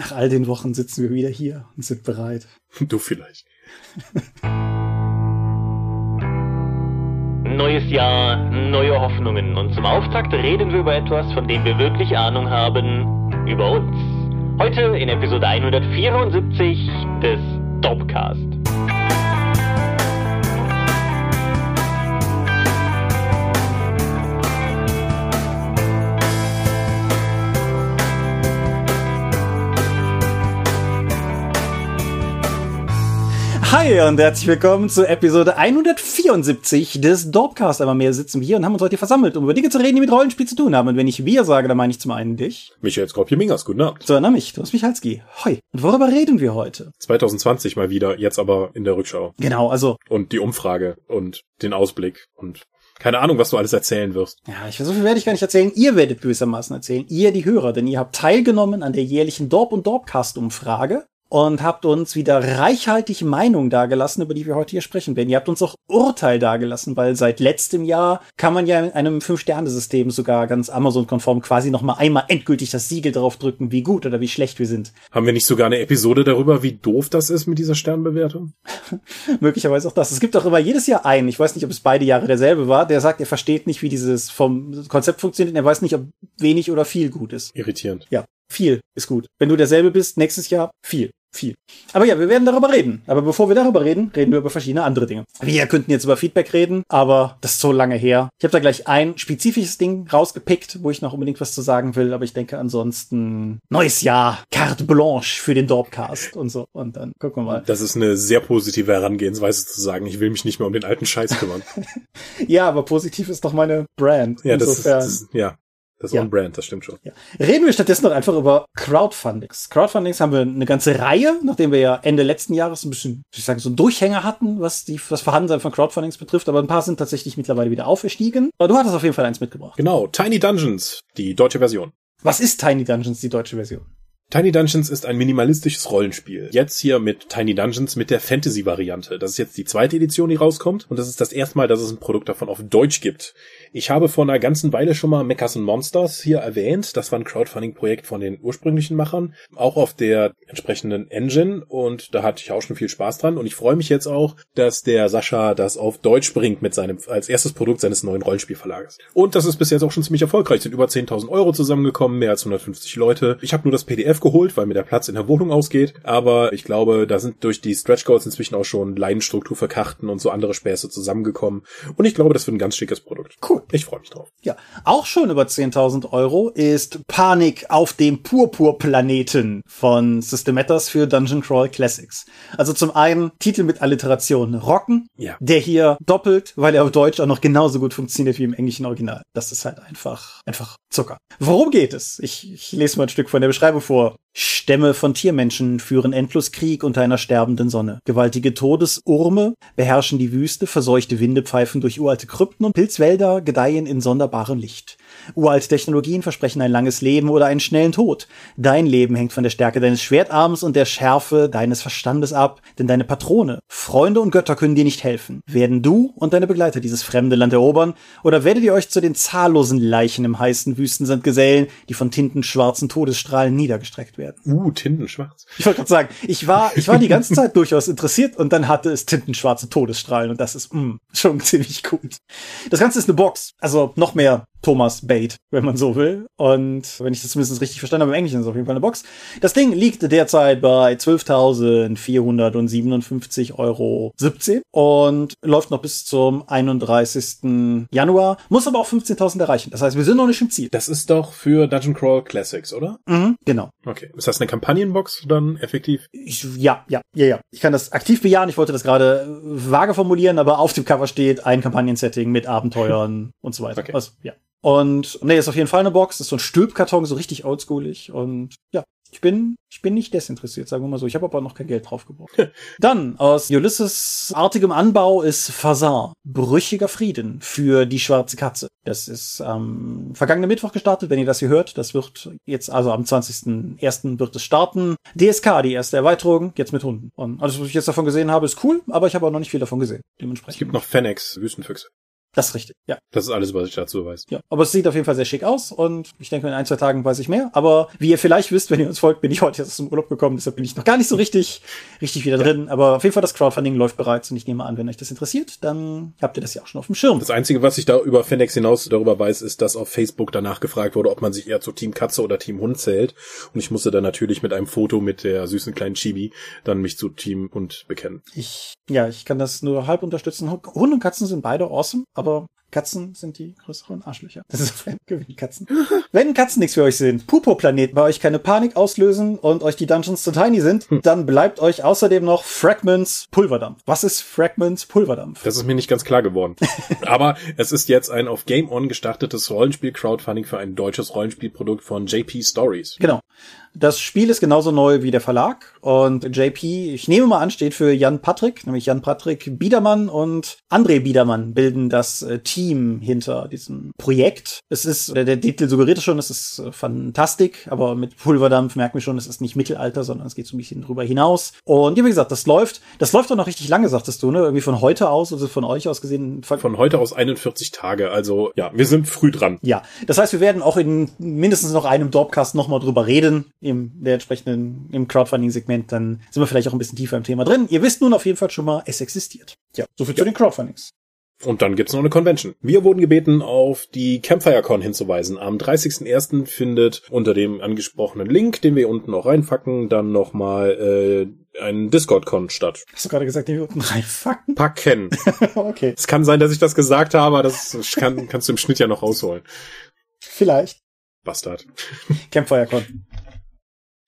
Nach all den Wochen sitzen wir wieder hier und sind bereit. Du vielleicht. Neues Jahr, neue Hoffnungen und zum Auftakt reden wir über etwas, von dem wir wirklich Ahnung haben, über uns. Heute in Episode 174 des Dopcast. Hi und herzlich willkommen zu Episode 174 des Dorpcast. Einmal mehr sitzen wir hier und haben uns heute versammelt, um über Dinge zu reden, die mit Rollenspiel zu tun haben. Und wenn ich wir sage, dann meine ich zum einen dich. Michael Skorpio-Mingas, guten Abend. So, dann mich, Thomas Michalski. Hoi. Und worüber reden wir heute? 2020 mal wieder, jetzt aber in der Rückschau. Genau, also. Und die Umfrage und den Ausblick und keine Ahnung, was du alles erzählen wirst. Ja, ich so viel werde ich gar nicht erzählen. Ihr werdet gewissermaßen erzählen. Ihr, die Hörer, denn ihr habt teilgenommen an der jährlichen Dorp- und Dorpcast-Umfrage und habt uns wieder reichhaltig Meinung dargelassen, über die wir heute hier sprechen werden. Ihr habt uns auch Urteil dargelassen, weil seit letztem Jahr kann man ja in einem Fünf-Sterne-System sogar ganz Amazon-konform quasi noch mal einmal endgültig das Siegel drauf drücken, wie gut oder wie schlecht wir sind. Haben wir nicht sogar eine Episode darüber, wie doof das ist mit dieser Sternbewertung? Möglicherweise auch das. Es gibt auch immer jedes Jahr einen, ich weiß nicht, ob es beide Jahre derselbe war, der sagt, er versteht nicht, wie dieses vom Konzept funktioniert und er weiß nicht, ob wenig oder viel gut ist. Irritierend. Ja, viel ist gut. Wenn du derselbe bist, nächstes Jahr viel viel. Aber ja, wir werden darüber reden. Aber bevor wir darüber reden, reden wir über verschiedene andere Dinge. Wir könnten jetzt über Feedback reden, aber das ist so lange her. Ich habe da gleich ein spezifisches Ding rausgepickt, wo ich noch unbedingt was zu sagen will, aber ich denke ansonsten neues Jahr, carte blanche für den Dorpcast und so. Und dann gucken wir mal. Das ist eine sehr positive Herangehensweise zu sagen, ich will mich nicht mehr um den alten Scheiß kümmern. ja, aber positiv ist doch meine Brand. Ja, das ist, das ja. Das ist ja. on-brand, das stimmt schon. Ja. Reden wir stattdessen noch einfach über Crowdfundings. Crowdfundings haben wir eine ganze Reihe, nachdem wir ja Ende letzten Jahres ein bisschen, ich sagen, so einen Durchhänger hatten, was die, das Vorhandensein von Crowdfundings betrifft, aber ein paar sind tatsächlich mittlerweile wieder aufgestiegen. Aber du hattest auf jeden Fall eins mitgebracht. Genau, Tiny Dungeons, die deutsche Version. Was ist Tiny Dungeons, die deutsche Version? Tiny Dungeons ist ein minimalistisches Rollenspiel. Jetzt hier mit Tiny Dungeons mit der Fantasy-Variante. Das ist jetzt die zweite Edition, die rauskommt. Und das ist das erste Mal, dass es ein Produkt davon auf Deutsch gibt. Ich habe vor einer ganzen Weile schon mal Mechas and Monsters hier erwähnt. Das war ein Crowdfunding-Projekt von den ursprünglichen Machern. Auch auf der entsprechenden Engine. Und da hatte ich auch schon viel Spaß dran. Und ich freue mich jetzt auch, dass der Sascha das auf Deutsch bringt mit seinem, als erstes Produkt seines neuen Rollenspielverlages. Und das ist bis jetzt auch schon ziemlich erfolgreich. Sind über 10.000 Euro zusammengekommen, mehr als 150 Leute. Ich habe nur das PDF geholt, weil mir der Platz in der Wohnung ausgeht. Aber ich glaube, da sind durch die Stretch Goals inzwischen auch schon Leinenstruktur und so andere Späße zusammengekommen. Und ich glaube, das wird ein ganz schickes Produkt. Cool. Ich freue mich drauf. Ja, auch schon über 10.000 Euro ist Panik auf dem Purpurplaneten von System Matters für Dungeon Crawl Classics. Also zum einen Titel mit Alliteration Rocken, ja. der hier doppelt, weil er auf Deutsch auch noch genauso gut funktioniert wie im englischen Original. Das ist halt einfach, einfach Zucker. Worum geht es? Ich, ich lese mal ein Stück von der Beschreibung vor. out Stämme von Tiermenschen führen endlos Krieg unter einer sterbenden Sonne. Gewaltige Todesurme beherrschen die Wüste, verseuchte Winde pfeifen durch uralte Krypten und Pilzwälder gedeihen in sonderbarem Licht. Uralte Technologien versprechen ein langes Leben oder einen schnellen Tod. Dein Leben hängt von der Stärke deines Schwertarms und der Schärfe deines Verstandes ab, denn deine Patrone, Freunde und Götter können dir nicht helfen. Werden du und deine Begleiter dieses fremde Land erobern, oder werdet ihr euch zu den zahllosen Leichen im heißen Wüstensand gesellen, die von tintenschwarzen Todesstrahlen niedergestreckt werden? Uh, tintenschwarz. Ich wollte gerade sagen, ich war, ich war die ganze Zeit durchaus interessiert und dann hatte es tintenschwarze Todesstrahlen und das ist mh, schon ziemlich gut. Das Ganze ist eine Box, also noch mehr Thomas Bait, wenn man so will. Und wenn ich das zumindest richtig verstanden habe, im Englischen ist es auf jeden Fall eine Box. Das Ding liegt derzeit bei 12.457 Euro 17 und läuft noch bis zum 31. Januar, muss aber auch 15.000 erreichen. Das heißt, wir sind noch nicht im Ziel. Das ist doch für Dungeon Crawl Classics, oder? Mhm, genau. Okay. Ist das eine Kampagnenbox dann effektiv? Ich, ja, ja, ja, ja. Ich kann das aktiv bejahen. Ich wollte das gerade vage formulieren, aber auf dem Cover steht ein Kampagnensetting mit Abenteuern und so weiter. Okay. Also, ja. Und nee, ist auf jeden Fall eine Box, ist so ein Stülpkarton, so richtig oldschoolig und ja, ich bin, ich bin nicht desinteressiert, sagen wir mal so. Ich habe aber noch kein Geld drauf gebraucht. Dann aus Ulysses artigem Anbau ist Fasar, brüchiger Frieden für die schwarze Katze. Das ist am ähm, vergangenen Mittwoch gestartet, wenn ihr das hier hört. Das wird jetzt, also am 20.01. wird es starten. DSK, die erste Erweiterung, jetzt mit Hunden. Und alles, was ich jetzt davon gesehen habe, ist cool, aber ich habe auch noch nicht viel davon gesehen. Dementsprechend. Es gibt noch Fennex, Wüstenfüchse. Das ist richtig, ja. Das ist alles, was ich dazu weiß. Ja, aber es sieht auf jeden Fall sehr schick aus und ich denke, in ein, zwei Tagen weiß ich mehr. Aber wie ihr vielleicht wisst, wenn ihr uns folgt, bin ich heute erst aus dem Urlaub gekommen, deshalb bin ich noch gar nicht so richtig, richtig wieder drin. Aber auf jeden Fall das Crowdfunding läuft bereits und ich nehme an, wenn euch das interessiert, dann habt ihr das ja auch schon auf dem Schirm. Das Einzige, was ich da über Fendex hinaus darüber weiß, ist, dass auf Facebook danach gefragt wurde, ob man sich eher zu Team Katze oder Team Hund zählt. Und ich musste dann natürlich mit einem Foto mit der süßen kleinen Chibi dann mich zu Team Hund bekennen. Ich, ja, ich kann das nur halb unterstützen. Hunde und Katzen sind beide awesome, aber Katzen sind die größeren Arschlöcher. Das ist einem Gewinn, Katzen. Wenn Katzen nichts für euch sind, Pupo-Planeten bei euch keine Panik auslösen und euch die Dungeons zu tiny sind, hm. dann bleibt euch außerdem noch Fragments Pulverdampf. Was ist Fragments Pulverdampf? Das ist mir nicht ganz klar geworden. Aber es ist jetzt ein auf Game On gestartetes Rollenspiel-Crowdfunding für ein deutsches Rollenspielprodukt von JP Stories. Genau. Das Spiel ist genauso neu wie der Verlag und JP, ich nehme mal an, steht für Jan Patrick, nämlich Jan Patrick Biedermann und André Biedermann bilden das äh, Team hinter diesem Projekt. Es ist, der, der Titel suggeriert es schon, es ist äh, Fantastik, aber mit Pulverdampf merkt man schon, es ist nicht Mittelalter, sondern es geht so ein bisschen drüber hinaus. Und ja, wie gesagt, das läuft, das läuft auch noch richtig lange, sagtest du, ne? Irgendwie von heute aus, also von euch aus gesehen. Von heute aus 41 Tage, also ja, wir sind früh dran. Ja, das heißt, wir werden auch in mindestens noch einem Dorpcast nochmal drüber reden, im der entsprechenden, im Crowdfunding-Segment, dann sind wir vielleicht auch ein bisschen tiefer im Thema drin. Ihr wisst nun auf jeden Fall schon mal, es existiert. Ja, so viel ja. zu den Crowdfundings. Und dann gibt's noch eine Convention. Wir wurden gebeten, auf die CampfireCon hinzuweisen. Am 30.01. findet unter dem angesprochenen Link, den wir unten noch reinfacken, dann nochmal äh, ein Discord-Con statt. Hast du gerade gesagt, den wir unten reinfacken? Packen. okay. Es kann sein, dass ich das gesagt habe, aber das kann, kannst du im Schnitt ja noch rausholen. Vielleicht. Bastard. CampfireCon.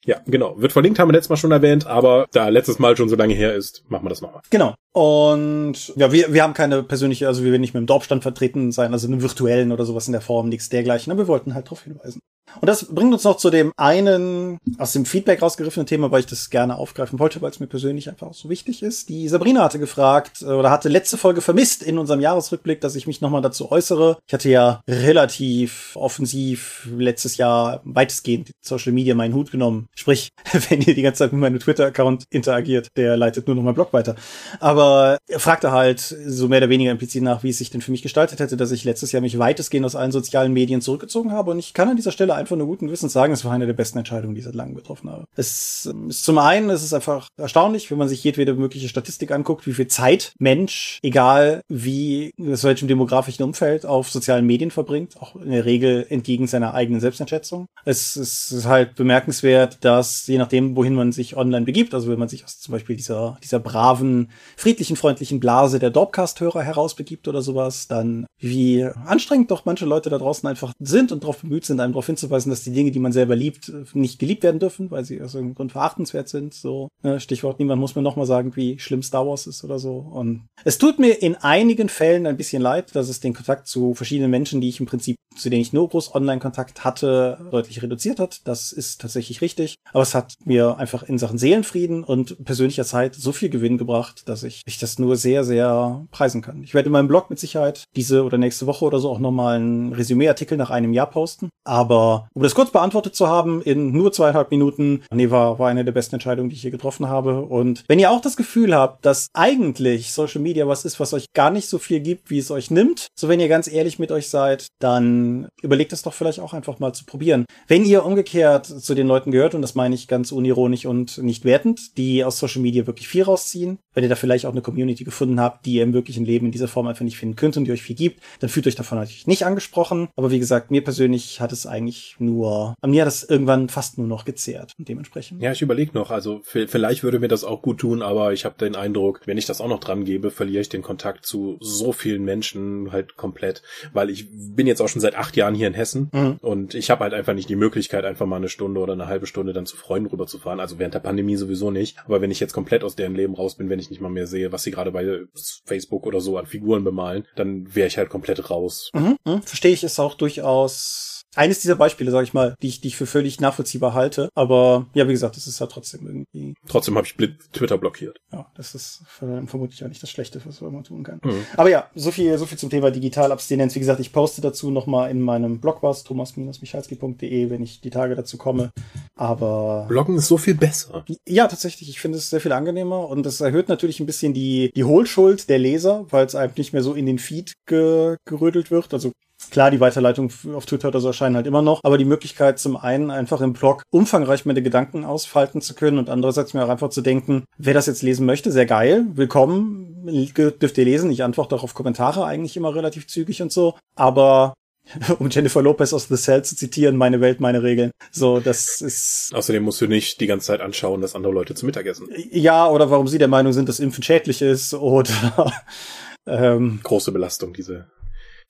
Ja, genau. Wird verlinkt, haben wir letztes Mal schon erwähnt, aber da letztes Mal schon so lange her ist, machen wir das nochmal. Genau. Und ja, wir, wir haben keine persönliche, also wir werden nicht mit dem Dorfstand vertreten sein, also einem virtuellen oder sowas in der Form, nichts dergleichen, aber wir wollten halt darauf hinweisen. Und das bringt uns noch zu dem einen aus dem Feedback rausgeriffenen Thema, weil ich das gerne aufgreifen wollte, weil es mir persönlich einfach auch so wichtig ist. Die Sabrina hatte gefragt äh, oder hatte letzte Folge vermisst in unserem Jahresrückblick, dass ich mich nochmal dazu äußere. Ich hatte ja relativ offensiv letztes Jahr weitestgehend Social Media meinen Hut genommen. Sprich, wenn ihr die ganze Zeit mit meinem Twitter-Account interagiert, der leitet nur noch mein Blog weiter. Aber er fragte halt so mehr oder weniger implizit nach, wie es sich denn für mich gestaltet hätte, dass ich letztes Jahr mich weitestgehend aus allen sozialen Medien zurückgezogen habe. Und ich kann an dieser Stelle einfach nur guten Wissens sagen, es war eine der besten Entscheidungen, die ich seit langem getroffen habe. Es ist zum einen, es ist einfach erstaunlich, wenn man sich jedwede mögliche Statistik anguckt, wie viel Zeit Mensch, egal wie, aus welchem demografischen Umfeld, auf sozialen Medien verbringt, auch in der Regel entgegen seiner eigenen Selbsteinschätzung. Es ist halt bemerkenswert, dass je nachdem, wohin man sich online begibt, also wenn man sich aus zum Beispiel dieser, dieser braven, friedlichen, freundlichen Blase der Dorpcast-Hörer herausbegibt oder sowas, dann wie anstrengend doch manche Leute da draußen einfach sind und darauf bemüht sind, einem darauf hinzuweisen, hinzuweisen, dass die Dinge, die man selber liebt, nicht geliebt werden dürfen, weil sie aus irgendeinem Grund verachtenswert sind. So, ne, Stichwort, niemand muss mir nochmal sagen, wie schlimm Star Wars ist oder so. Und es tut mir in einigen Fällen ein bisschen leid, dass es den Kontakt zu verschiedenen Menschen, die ich im Prinzip, zu denen ich nur groß Online-Kontakt hatte, deutlich reduziert hat. Das ist tatsächlich richtig. Aber es hat mir einfach in Sachen Seelenfrieden und persönlicher Zeit so viel Gewinn gebracht, dass ich, ich das nur sehr, sehr preisen kann. Ich werde in meinem Blog mit Sicherheit diese oder nächste Woche oder so auch nochmal einen Resümee-Artikel nach einem Jahr posten. Aber um das kurz beantwortet zu haben, in nur zweieinhalb Minuten, nee, war, war eine der besten Entscheidungen, die ich hier getroffen habe. Und wenn ihr auch das Gefühl habt, dass eigentlich Social Media was ist, was euch gar nicht so viel gibt, wie es euch nimmt, so wenn ihr ganz ehrlich mit euch seid, dann überlegt es doch vielleicht auch einfach mal zu probieren. Wenn ihr umgekehrt zu den Leuten gehört, und das meine ich ganz unironisch und nicht wertend, die aus Social Media wirklich viel rausziehen, wenn ihr da vielleicht auch eine Community gefunden habt, die ihr im wirklichen Leben in dieser Form einfach nicht finden könnt und die euch viel gibt, dann fühlt euch davon natürlich nicht angesprochen. Aber wie gesagt, mir persönlich hat es eigentlich nur, an mir hat es irgendwann fast nur noch gezehrt und dementsprechend. Ja, ich überlege noch, also vielleicht würde mir das auch gut tun, aber ich habe den Eindruck, wenn ich das auch noch dran gebe, verliere ich den Kontakt zu so vielen Menschen halt komplett, weil ich bin jetzt auch schon seit acht Jahren hier in Hessen mhm. und ich habe halt einfach nicht die Möglichkeit, einfach mal eine Stunde oder eine halbe Stunde dann zu Freunden rüberzufahren. Also während der Pandemie sowieso nicht. Aber wenn ich jetzt komplett aus deren Leben raus bin, wenn ich nicht mal mehr sehe, was sie gerade bei Facebook oder so an Figuren bemalen, dann wäre ich halt komplett raus. Mhm, mh. Verstehe ich es auch durchaus eines dieser Beispiele, sage ich mal, die ich, die ich für völlig nachvollziehbar halte. Aber ja, wie gesagt, es ist halt trotzdem irgendwie Trotzdem habe ich Twitter blockiert. Ja, das ist vermutlich auch nicht das Schlechte, was man tun kann. Mhm. Aber ja, so viel, so viel zum Thema Digitalabstinenz. Wie gesagt, ich poste dazu nochmal in meinem Blog was, thomas-michalski.de, wenn ich die Tage dazu komme. Aber. Bloggen ist so viel besser. Ja, tatsächlich. Ich finde es sehr viel angenehmer und es erhöht natürlich ein bisschen die, die Hohlschuld der Leser, weil es einem nicht mehr so in den Feed ge gerödelt wird. Also Klar, die Weiterleitung auf Twitter oder so erscheinen halt immer noch, aber die Möglichkeit zum einen einfach im Blog umfangreich meine Gedanken ausfalten zu können und andererseits mir auch einfach zu denken, wer das jetzt lesen möchte, sehr geil, willkommen, dürft ihr lesen. Ich antworte auch auf Kommentare eigentlich immer relativ zügig und so, aber um Jennifer Lopez aus The Cell zu zitieren, meine Welt, meine Regeln. So, das ist. Außerdem musst du nicht die ganze Zeit anschauen, dass andere Leute zu Mittag essen. Ja, oder warum sie der Meinung sind, dass Impfen schädlich ist oder ähm, große Belastung, diese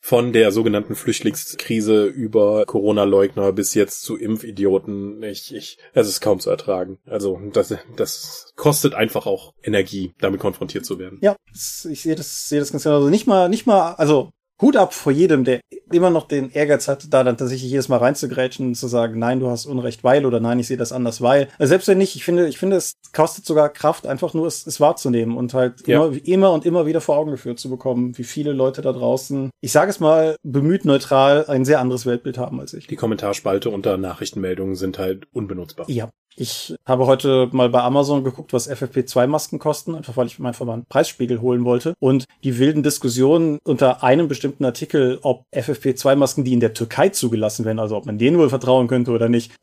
von der sogenannten Flüchtlingskrise über Corona-Leugner bis jetzt zu Impfidioten. Ich, ich, es ist kaum zu ertragen. Also das, das kostet einfach auch Energie, damit konfrontiert zu werden. Ja, ich sehe das, sehe das ganz genau. Also nicht mal, nicht mal, also Hut ab vor jedem, der immer noch den Ehrgeiz hat, da dann tatsächlich jedes Mal reinzugrätschen und zu sagen, nein, du hast Unrecht, weil oder nein, ich sehe das anders, weil. Also selbst wenn nicht, ich finde, ich finde, es kostet sogar Kraft, einfach nur es, es wahrzunehmen und halt ja. immer, immer und immer wieder vor Augen geführt zu bekommen, wie viele Leute da draußen, ich sage es mal, bemüht neutral, ein sehr anderes Weltbild haben als ich. Die Kommentarspalte unter Nachrichtenmeldungen sind halt unbenutzbar. Ja, ich habe heute mal bei Amazon geguckt, was FFP2-Masken kosten, einfach weil ich mir einfach mal einen Preisspiegel holen wollte. Und die wilden Diskussionen unter einem bestimmten Artikel, ob FFP2-Masken, die in der Türkei zugelassen werden, also ob man denen wohl vertrauen könnte oder nicht.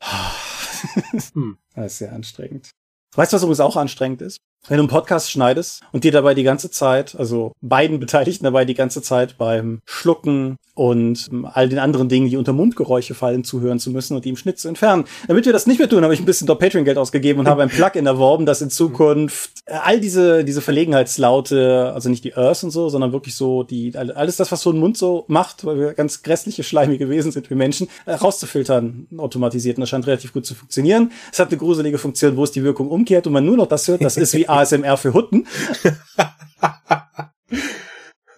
hm. Das ist sehr anstrengend. Weißt du, was übrigens auch anstrengend ist? Wenn du einen Podcast schneidest und dir dabei die ganze Zeit, also beiden Beteiligten dabei die ganze Zeit beim Schlucken und all den anderen Dingen, die unter Mundgeräusche fallen, zuhören zu müssen und die im Schnitt zu entfernen. Damit wir das nicht mehr tun, habe ich ein bisschen dort Patreon-Geld ausgegeben und habe ein Plugin erworben, das in Zukunft all diese, diese Verlegenheitslaute, also nicht die Earth und so, sondern wirklich so die, alles das, was so ein Mund so macht, weil wir ganz grässliche, schleimige Wesen sind wie Menschen, äh, rauszufiltern automatisiert. Und das scheint relativ gut zu funktionieren. Es hat eine gruselige Funktion, wo es die Wirkung umkehrt und man nur noch das hört, das ist wie ASMR für Hutten.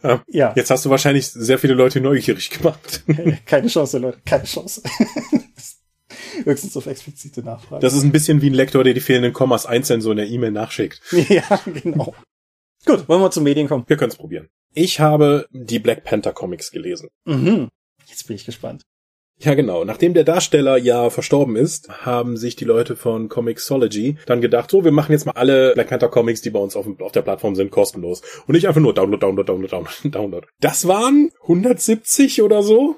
ja. Jetzt hast du wahrscheinlich sehr viele Leute neugierig gemacht. keine Chance, Leute, keine Chance. Höchstens auf explizite Nachfragen. Das ist ein bisschen wie ein Lektor, der die fehlenden Kommas einzeln so in der E-Mail nachschickt. Ja, genau. Gut, wollen wir zu Medien kommen? Wir können es probieren. Ich habe die Black Panther Comics gelesen. Mhm. Jetzt bin ich gespannt. Ja, genau. Nachdem der Darsteller ja verstorben ist, haben sich die Leute von Comixology dann gedacht, so, wir machen jetzt mal alle Black Panther Comics, die bei uns auf, auf der Plattform sind, kostenlos. Und nicht einfach nur Download, Download, Download, Download, Download. Das waren 170 oder so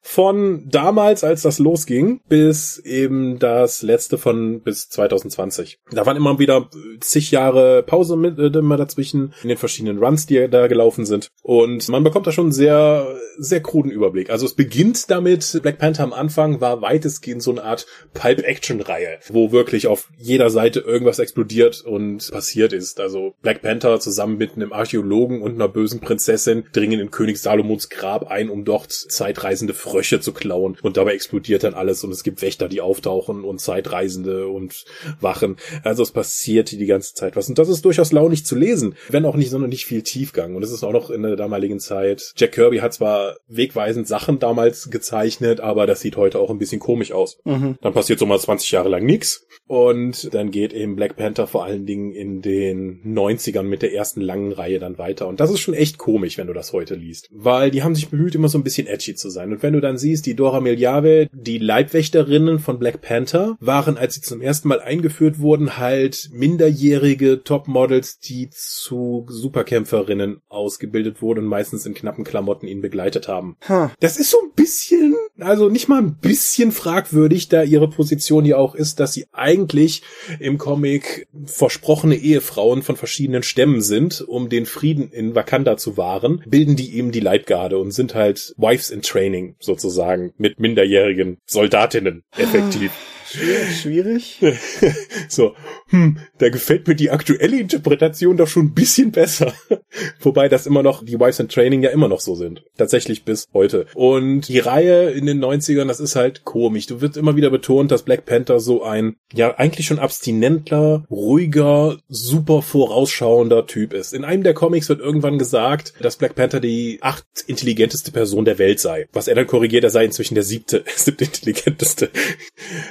von damals, als das losging, bis eben das letzte von bis 2020. Da waren immer wieder zig Jahre Pause mit, äh, immer dazwischen in den verschiedenen Runs, die da gelaufen sind. Und man bekommt da schon einen sehr, sehr kruden Überblick. Also es beginnt damit, Black Panther am Anfang war weitestgehend so eine Art Pulp-Action-Reihe, wo wirklich auf jeder Seite irgendwas explodiert und passiert ist. Also Black Panther zusammen mit einem Archäologen und einer bösen Prinzessin dringen in König Salomons Grab ein, um dort zeitreisende Frösche zu klauen. Und dabei explodiert dann alles und es gibt Wächter, die auftauchen und Zeitreisende und Wachen. Also es passiert die ganze Zeit was. Und das ist durchaus launig zu lesen, wenn auch nicht sondern nicht viel Tiefgang. Und es ist auch noch in der damaligen Zeit. Jack Kirby hat zwar wegweisend Sachen damals gezeichnet, aber das sieht heute auch ein bisschen komisch aus. Mhm. Dann passiert so mal 20 Jahre lang nichts und dann geht eben Black Panther vor allen Dingen in den 90ern mit der ersten langen Reihe dann weiter und das ist schon echt komisch, wenn du das heute liest, weil die haben sich bemüht, immer so ein bisschen edgy zu sein und wenn du dann siehst, die Dora Miljave, die Leibwächterinnen von Black Panther, waren, als sie zum ersten Mal eingeführt wurden, halt minderjährige Topmodels, die zu Superkämpferinnen ausgebildet wurden und meistens in knappen Klamotten ihn begleitet haben. Huh. Das ist so ein bisschen, also nicht mal ein bisschen fragwürdig, da ihre Position ja auch ist, dass sie eigentlich im Comic versprochene Ehefrauen von verschiedenen Stämmen sind, um den Frieden in Wakanda zu wahren, bilden die eben die Leitgarde und sind halt Wives in Training sozusagen mit minderjährigen Soldatinnen effektiv. Schwierig. so, hm, da gefällt mir die aktuelle Interpretation doch schon ein bisschen besser. Wobei das immer noch, die Wives in Training ja immer noch so sind. Tatsächlich bis heute. Und die Reihe in den 90ern, das ist halt komisch. Du wirst immer wieder betont, dass Black Panther so ein, ja, eigentlich schon abstinentler, ruhiger, super vorausschauender Typ ist. In einem der Comics wird irgendwann gesagt, dass Black Panther die acht intelligenteste Person der Welt sei. Was er dann korrigiert, er sei inzwischen der siebte, siebte intelligenteste.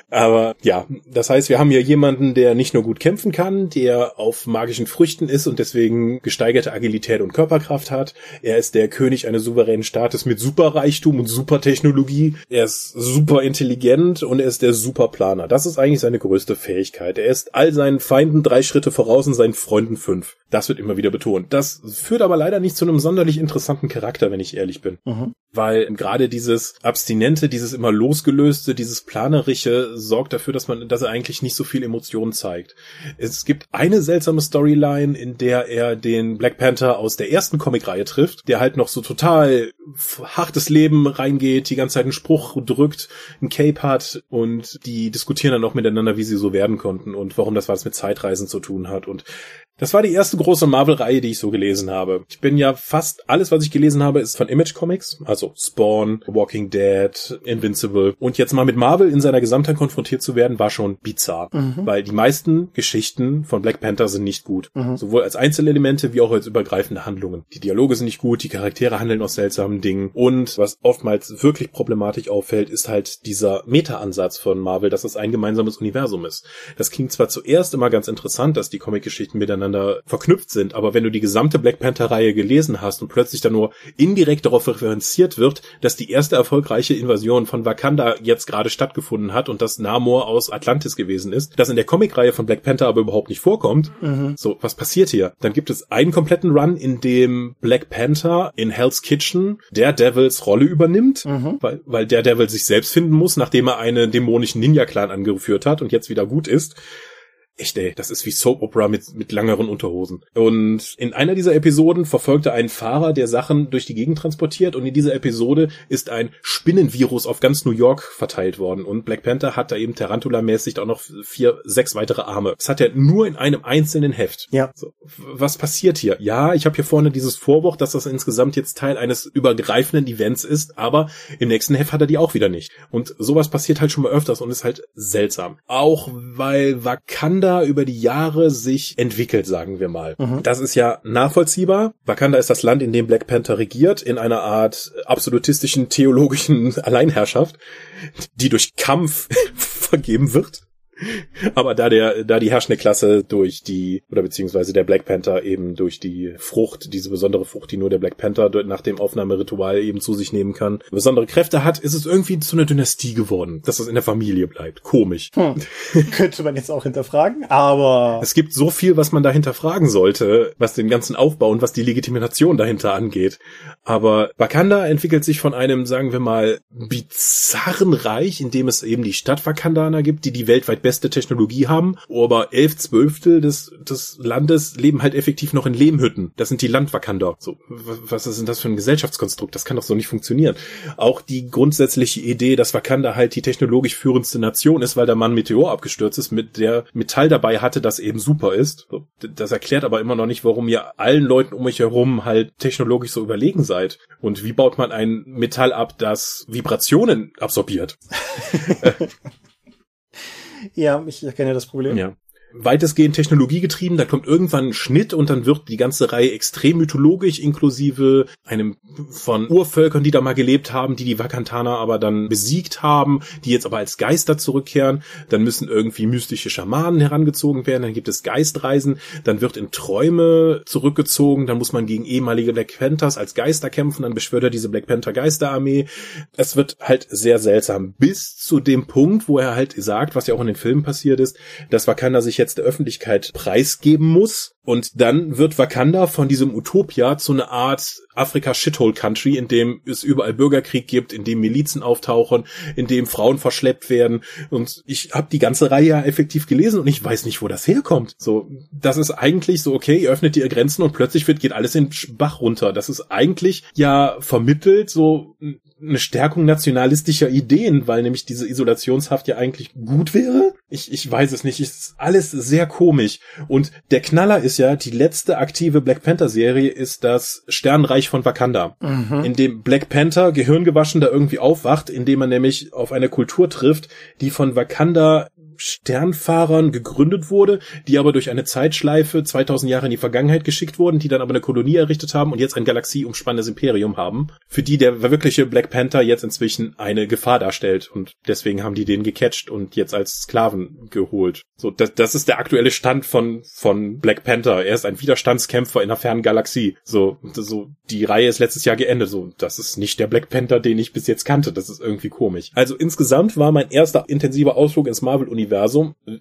Aber Aber ja, das heißt, wir haben hier jemanden, der nicht nur gut kämpfen kann, der auf magischen Früchten ist und deswegen gesteigerte Agilität und Körperkraft hat. Er ist der König eines souveränen Staates mit Superreichtum und Supertechnologie. Er ist super intelligent und er ist der Superplaner. Das ist eigentlich seine größte Fähigkeit. Er ist all seinen Feinden drei Schritte voraus und seinen Freunden fünf. Das wird immer wieder betont. Das führt aber leider nicht zu einem sonderlich interessanten Charakter, wenn ich ehrlich bin. Mhm. Weil gerade dieses Abstinente, dieses immer losgelöste, dieses Planerische sorgt dafür, dass man, dass er eigentlich nicht so viel Emotionen zeigt. Es gibt eine seltsame Storyline, in der er den Black Panther aus der ersten Comicreihe trifft, der halt noch so total hartes Leben reingeht, die ganze Zeit einen Spruch drückt, ein Cape hat und die diskutieren dann auch miteinander, wie sie so werden konnten und warum das was mit Zeitreisen zu tun hat und das war die erste große Marvel-Reihe, die ich so gelesen habe. Ich bin ja fast alles, was ich gelesen habe, ist von Image Comics, also Spawn, Walking Dead, Invincible. Und jetzt mal mit Marvel in seiner Gesamtheit konfrontiert zu werden, war schon bizarr. Mhm. Weil die meisten Geschichten von Black Panther sind nicht gut. Mhm. Sowohl als Einzelelemente wie auch als übergreifende Handlungen. Die Dialoge sind nicht gut, die Charaktere handeln aus seltsamen Dingen. Und was oftmals wirklich problematisch auffällt, ist halt dieser Meta-Ansatz von Marvel, dass es ein gemeinsames Universum ist. Das klingt zwar zuerst immer ganz interessant, dass die Comic-Geschichten miteinander miteinander verknüpft sind. Aber wenn du die gesamte Black Panther-Reihe gelesen hast und plötzlich dann nur indirekt darauf referenziert wird, dass die erste erfolgreiche Invasion von Wakanda jetzt gerade stattgefunden hat und dass Namor aus Atlantis gewesen ist, das in der Comicreihe von Black Panther aber überhaupt nicht vorkommt. Mhm. So, was passiert hier? Dann gibt es einen kompletten Run, in dem Black Panther in Hell's Kitchen der Devils Rolle übernimmt, mhm. weil, weil der Devil sich selbst finden muss, nachdem er einen dämonischen Ninja-Clan angeführt hat und jetzt wieder gut ist echt ey, das ist wie Soap Opera mit, mit langeren Unterhosen. Und in einer dieser Episoden verfolgt er einen Fahrer, der Sachen durch die Gegend transportiert und in dieser Episode ist ein Spinnenvirus auf ganz New York verteilt worden und Black Panther hat da eben Tarantula-mäßig auch noch vier, sechs weitere Arme. Das hat er nur in einem einzelnen Heft. Ja. So, was passiert hier? Ja, ich habe hier vorne dieses Vorwort, dass das insgesamt jetzt Teil eines übergreifenden Events ist, aber im nächsten Heft hat er die auch wieder nicht. Und sowas passiert halt schon mal öfters und ist halt seltsam. Auch weil Wakanda Wakanda über die Jahre sich entwickelt, sagen wir mal. Mhm. Das ist ja nachvollziehbar. Wakanda ist das Land, in dem Black Panther regiert, in einer Art absolutistischen theologischen Alleinherrschaft, die durch Kampf vergeben wird. Aber da der, da die herrschende Klasse durch die, oder beziehungsweise der Black Panther eben durch die Frucht, diese besondere Frucht, die nur der Black Panther nach dem Aufnahmeritual eben zu sich nehmen kann, besondere Kräfte hat, ist es irgendwie zu einer Dynastie geworden, dass das in der Familie bleibt. Komisch. Hm. Könnte man jetzt auch hinterfragen, aber. Es gibt so viel, was man da hinterfragen sollte, was den ganzen Aufbau und was die Legitimation dahinter angeht. Aber Wakanda entwickelt sich von einem, sagen wir mal, bizarren Reich, in dem es eben die Stadt Wakandaner gibt, die die weltweit beste Technologie haben, aber elf Zwölftel des, des Landes leben halt effektiv noch in Lehmhütten. Das sind die Landwakander. So, was ist denn das für ein Gesellschaftskonstrukt? Das kann doch so nicht funktionieren. Auch die grundsätzliche Idee, dass Wakanda halt die technologisch führendste Nation ist, weil der Mann Meteor abgestürzt ist, mit der Metall dabei hatte, das eben super ist. Das erklärt aber immer noch nicht, warum ihr allen Leuten um euch herum halt technologisch so überlegen seid. Und wie baut man ein Metall ab, das Vibrationen absorbiert? Ja, ich erkenne das Problem. Ja weitestgehend technologiegetrieben, da kommt irgendwann ein Schnitt und dann wird die ganze Reihe extrem mythologisch, inklusive einem von Urvölkern, die da mal gelebt haben, die die Vakantaner aber dann besiegt haben, die jetzt aber als Geister zurückkehren. Dann müssen irgendwie mystische Schamanen herangezogen werden, dann gibt es Geistreisen, dann wird in Träume zurückgezogen, dann muss man gegen ehemalige Black Panthers als Geister kämpfen, dann beschwört er diese Black Panther Geisterarmee. Es wird halt sehr seltsam, bis zu dem Punkt, wo er halt sagt, was ja auch in den Filmen passiert ist, dass Wakanda sich jetzt der Öffentlichkeit preisgeben muss. Und dann wird Wakanda von diesem Utopia zu einer Art Afrika-Shithole-Country, in dem es überall Bürgerkrieg gibt, in dem Milizen auftauchen, in dem Frauen verschleppt werden. Und ich habe die ganze Reihe ja effektiv gelesen und ich weiß nicht, wo das herkommt. So, das ist eigentlich so, okay, ihr öffnet ihr Grenzen und plötzlich wird, geht alles in Bach runter. Das ist eigentlich ja vermittelt so eine Stärkung nationalistischer Ideen, weil nämlich diese Isolationshaft ja eigentlich gut wäre. Ich, ich weiß es nicht. Es ist alles sehr komisch. Und der Knaller ist ja, die letzte aktive Black Panther Serie ist das Sternreich von Wakanda, mhm. in dem Black Panther gehirngewaschen da irgendwie aufwacht, indem man nämlich auf eine Kultur trifft, die von Wakanda Sternfahrern gegründet wurde, die aber durch eine Zeitschleife 2000 Jahre in die Vergangenheit geschickt wurden, die dann aber eine Kolonie errichtet haben und jetzt ein galaxieumspannendes Imperium haben, für die der wirkliche Black Panther jetzt inzwischen eine Gefahr darstellt und deswegen haben die den gecatcht und jetzt als Sklaven geholt. So, das, das ist der aktuelle Stand von, von Black Panther. Er ist ein Widerstandskämpfer in einer fernen Galaxie. So, so, die Reihe ist letztes Jahr geendet. So, das ist nicht der Black Panther, den ich bis jetzt kannte. Das ist irgendwie komisch. Also insgesamt war mein erster intensiver Ausflug ins Marvel-Universum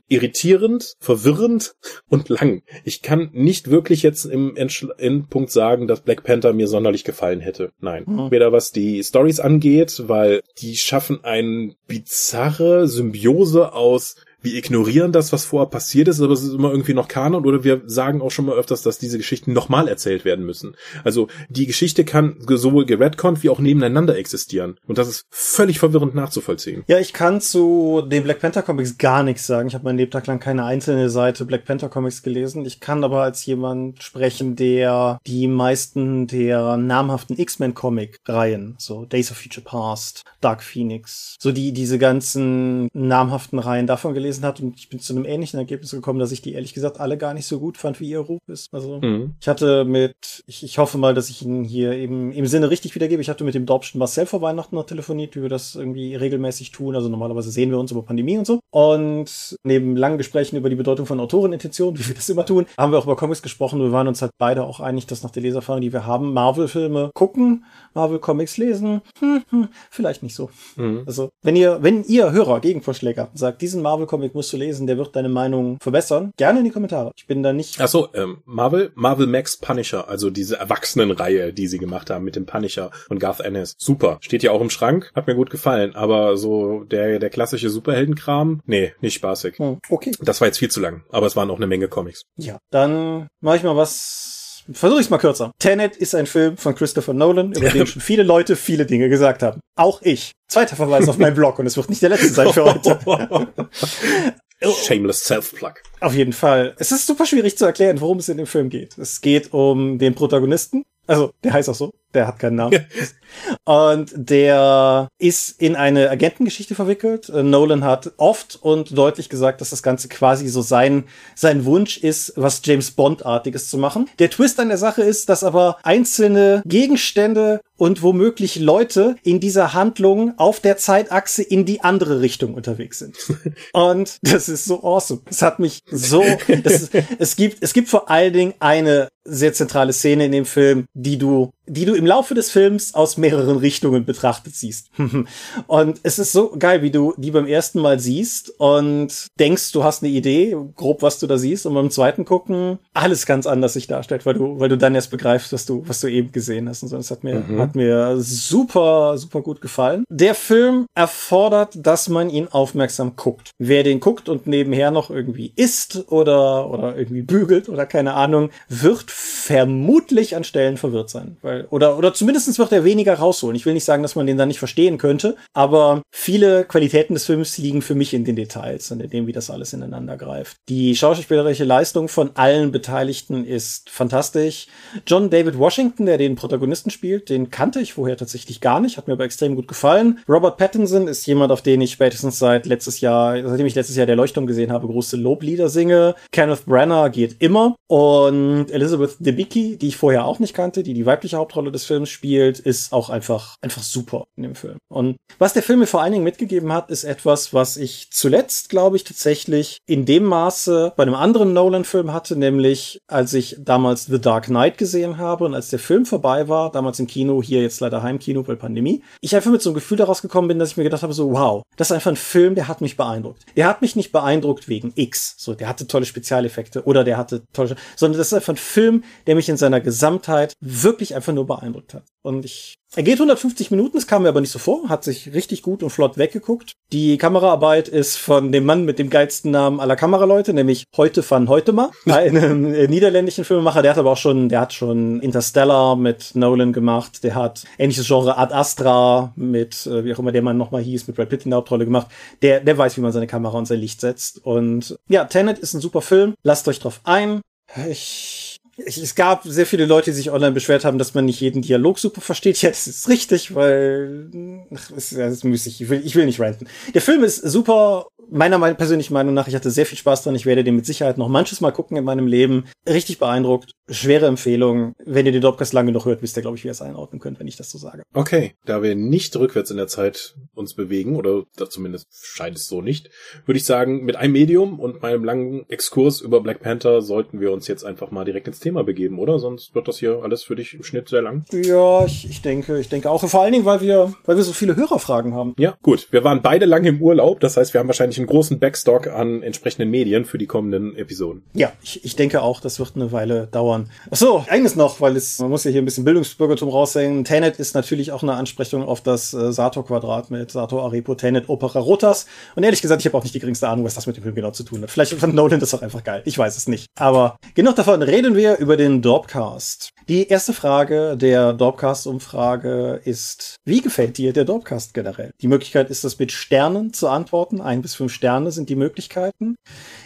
irritierend, verwirrend und lang. Ich kann nicht wirklich jetzt im Endpunkt sagen, dass Black Panther mir sonderlich gefallen hätte. Nein. Mhm. Weder was die Stories angeht, weil die schaffen eine bizarre Symbiose aus wir ignorieren das, was vorher passiert ist, aber es ist immer irgendwie noch Kanon oder wir sagen auch schon mal öfters, dass diese Geschichten nochmal erzählt werden müssen. Also die Geschichte kann sowohl geredconnt wie auch nebeneinander existieren. Und das ist völlig verwirrend nachzuvollziehen. Ja, ich kann zu den Black Panther Comics gar nichts sagen. Ich habe mein Lebtag lang keine einzelne Seite Black Panther Comics gelesen. Ich kann aber als jemand sprechen, der die meisten der namhaften X-Men Comic Reihen, so Days of Future Past, Dark Phoenix, so die diese ganzen namhaften Reihen davon gelesen gelesen hat und ich bin zu einem ähnlichen Ergebnis gekommen, dass ich die ehrlich gesagt alle gar nicht so gut fand, wie ihr Ruf ist. Also mhm. ich hatte mit, ich, ich hoffe mal, dass ich ihn hier eben im Sinne richtig wiedergebe. Ich hatte mit dem Dorpschen Marcel vor Weihnachten noch telefoniert, wie wir das irgendwie regelmäßig tun. Also normalerweise sehen wir uns über Pandemie und so. Und neben langen Gesprächen über die Bedeutung von Autorenintention, wie wir das immer tun, haben wir auch über Comics gesprochen. Wir waren uns halt beide auch einig, dass nach der Leserfahrung, die wir haben, Marvel-Filme gucken, Marvel-Comics lesen, hm, hm, vielleicht nicht so. Mhm. Also wenn ihr, wenn ihr Hörer Gegenvorschläge habt und sagt, diesen Marvel-Comic Comic musst du lesen, der wird deine Meinung verbessern. Gerne in die Kommentare. Ich bin da nicht. Ach so, ähm, Marvel, Marvel Max Punisher, also diese Erwachsenenreihe, die sie gemacht haben mit dem Punisher und Garth Ennis. Super. Steht ja auch im Schrank, hat mir gut gefallen, aber so der, der klassische Superheldenkram, nee, nicht spaßig. Hm, okay. Das war jetzt viel zu lang, aber es waren auch eine Menge Comics. Ja, dann mache ich mal was Versuche ich mal kürzer. Tenet ist ein Film von Christopher Nolan, über den schon viele Leute viele Dinge gesagt haben. Auch ich. Zweiter Verweis auf meinen Blog und es wird nicht der letzte sein für heute. Shameless Self-Plug. Auf jeden Fall. Es ist super schwierig zu erklären, worum es in dem Film geht. Es geht um den Protagonisten. Also, der heißt auch so. Der hat keinen Namen. und der ist in eine Agentengeschichte verwickelt. Äh, Nolan hat oft und deutlich gesagt, dass das Ganze quasi so sein, sein Wunsch ist, was James Bond-artiges zu machen. Der Twist an der Sache ist, dass aber einzelne Gegenstände und womöglich Leute in dieser Handlung auf der Zeitachse in die andere Richtung unterwegs sind. und das ist so awesome. Es hat mich so, das, es gibt, es gibt vor allen Dingen eine sehr zentrale Szene in dem Film, die du, die du im Laufe des Films aus mehreren Richtungen betrachtet siehst. und es ist so geil, wie du die beim ersten Mal siehst und denkst, du hast eine Idee, grob was du da siehst, und beim zweiten gucken alles ganz anders sich darstellt, weil du, weil du dann erst begreifst, was du, was du eben gesehen hast. Und so, das hat mir, mhm. hat mir super, super gut gefallen. Der Film erfordert, dass man ihn aufmerksam guckt. Wer den guckt und nebenher noch irgendwie isst oder, oder irgendwie bügelt oder keine Ahnung, wird vermutlich an Stellen verwirrt sein. Weil, oder, oder zumindest wird er weniger rausholen. Ich will nicht sagen, dass man den dann nicht verstehen könnte, aber viele Qualitäten des Films liegen für mich in den Details und in dem, wie das alles ineinander greift. Die schauspielerische Leistung von allen Beteiligten ist fantastisch. John David Washington, der den Protagonisten spielt, den kannte ich vorher tatsächlich gar nicht, hat mir aber extrem gut gefallen. Robert Pattinson ist jemand, auf den ich spätestens seit letztes Jahr, seitdem ich letztes Jahr der Leuchtturm gesehen habe, große Loblieder singe. Kenneth Branagh geht immer und Elizabeth Debicki, die ich vorher auch nicht kannte, die die weibliche Hauptrolle des Films spielt, ist auch einfach, einfach super in dem Film. Und was der Film mir vor allen Dingen mitgegeben hat, ist etwas, was ich zuletzt, glaube ich, tatsächlich in dem Maße bei einem anderen Nolan-Film hatte, nämlich als ich damals The Dark Knight gesehen habe und als der Film vorbei war, damals im Kino, hier jetzt leider Heimkino, weil Pandemie, ich einfach mit so einem Gefühl daraus gekommen bin, dass ich mir gedacht habe, so wow, das ist einfach ein Film, der hat mich beeindruckt. Der hat mich nicht beeindruckt wegen X, so, der hatte tolle Spezialeffekte oder der hatte tolle, sondern das ist einfach ein Film, der mich in seiner Gesamtheit wirklich einfach nur beeindruckt hat. Und ich, er geht 150 Minuten, es kam mir aber nicht so vor, hat sich richtig gut und flott weggeguckt. Die Kameraarbeit ist von dem Mann mit dem geilsten Namen aller Kameraleute, nämlich Heute van Heutema, einem äh, niederländischen Filmemacher, der hat aber auch schon, der hat schon Interstellar mit Nolan gemacht, der hat ähnliches Genre Ad Astra mit, äh, wie auch immer der Mann nochmal hieß, mit Brad Pitt in der Hauptrolle gemacht. Der, der weiß, wie man seine Kamera und sein Licht setzt. Und ja, Tenet ist ein super Film, lasst euch drauf ein. Ich es gab sehr viele Leute, die sich online beschwert haben, dass man nicht jeden Dialog super versteht. Ja, das ist richtig, weil ach, das ist, das ist müßig. Ich will, ich will nicht ranten. Der Film ist super meiner persönlichen Meinung nach, ich hatte sehr viel Spaß dran. Ich werde den mit Sicherheit noch manches Mal gucken in meinem Leben. Richtig beeindruckt. Schwere Empfehlung. Wenn ihr den Dropcast lange noch hört, wisst ihr, glaube ich, wie ihr es einordnen könnt, wenn ich das so sage. Okay, da wir nicht rückwärts in der Zeit uns bewegen, oder zumindest scheint es so nicht, würde ich sagen, mit einem Medium und meinem langen Exkurs über Black Panther sollten wir uns jetzt einfach mal direkt ins Thema begeben, oder? Sonst wird das hier alles für dich im Schnitt sehr lang. Ja, ich, ich denke, ich denke auch. Vor allen Dingen, weil wir, weil wir so viele Hörerfragen haben. Ja, gut. Wir waren beide lange im Urlaub. Das heißt, wir haben wahrscheinlich einen großen Backstock an entsprechenden Medien für die kommenden Episoden. Ja, ich, ich denke auch, das wird eine Weile dauern. Ach so, eines noch, weil es, man muss ja hier ein bisschen Bildungsbürgertum raushängen. Tenet ist natürlich auch eine Ansprechung auf das äh, Sator-Quadrat mit Sator Arepo Tenet Opera Rotas. Und ehrlich gesagt, ich habe auch nicht die geringste Ahnung, was das mit dem Film genau zu tun hat. Vielleicht fand Nolan das auch einfach geil. Ich weiß es nicht. Aber genug davon reden wir über den Dorpcast. Die erste Frage der Dorpcast-Umfrage ist, wie gefällt dir der Dorpcast generell? Die Möglichkeit ist es mit Sternen zu antworten. Ein bis fünf Sterne sind die Möglichkeiten.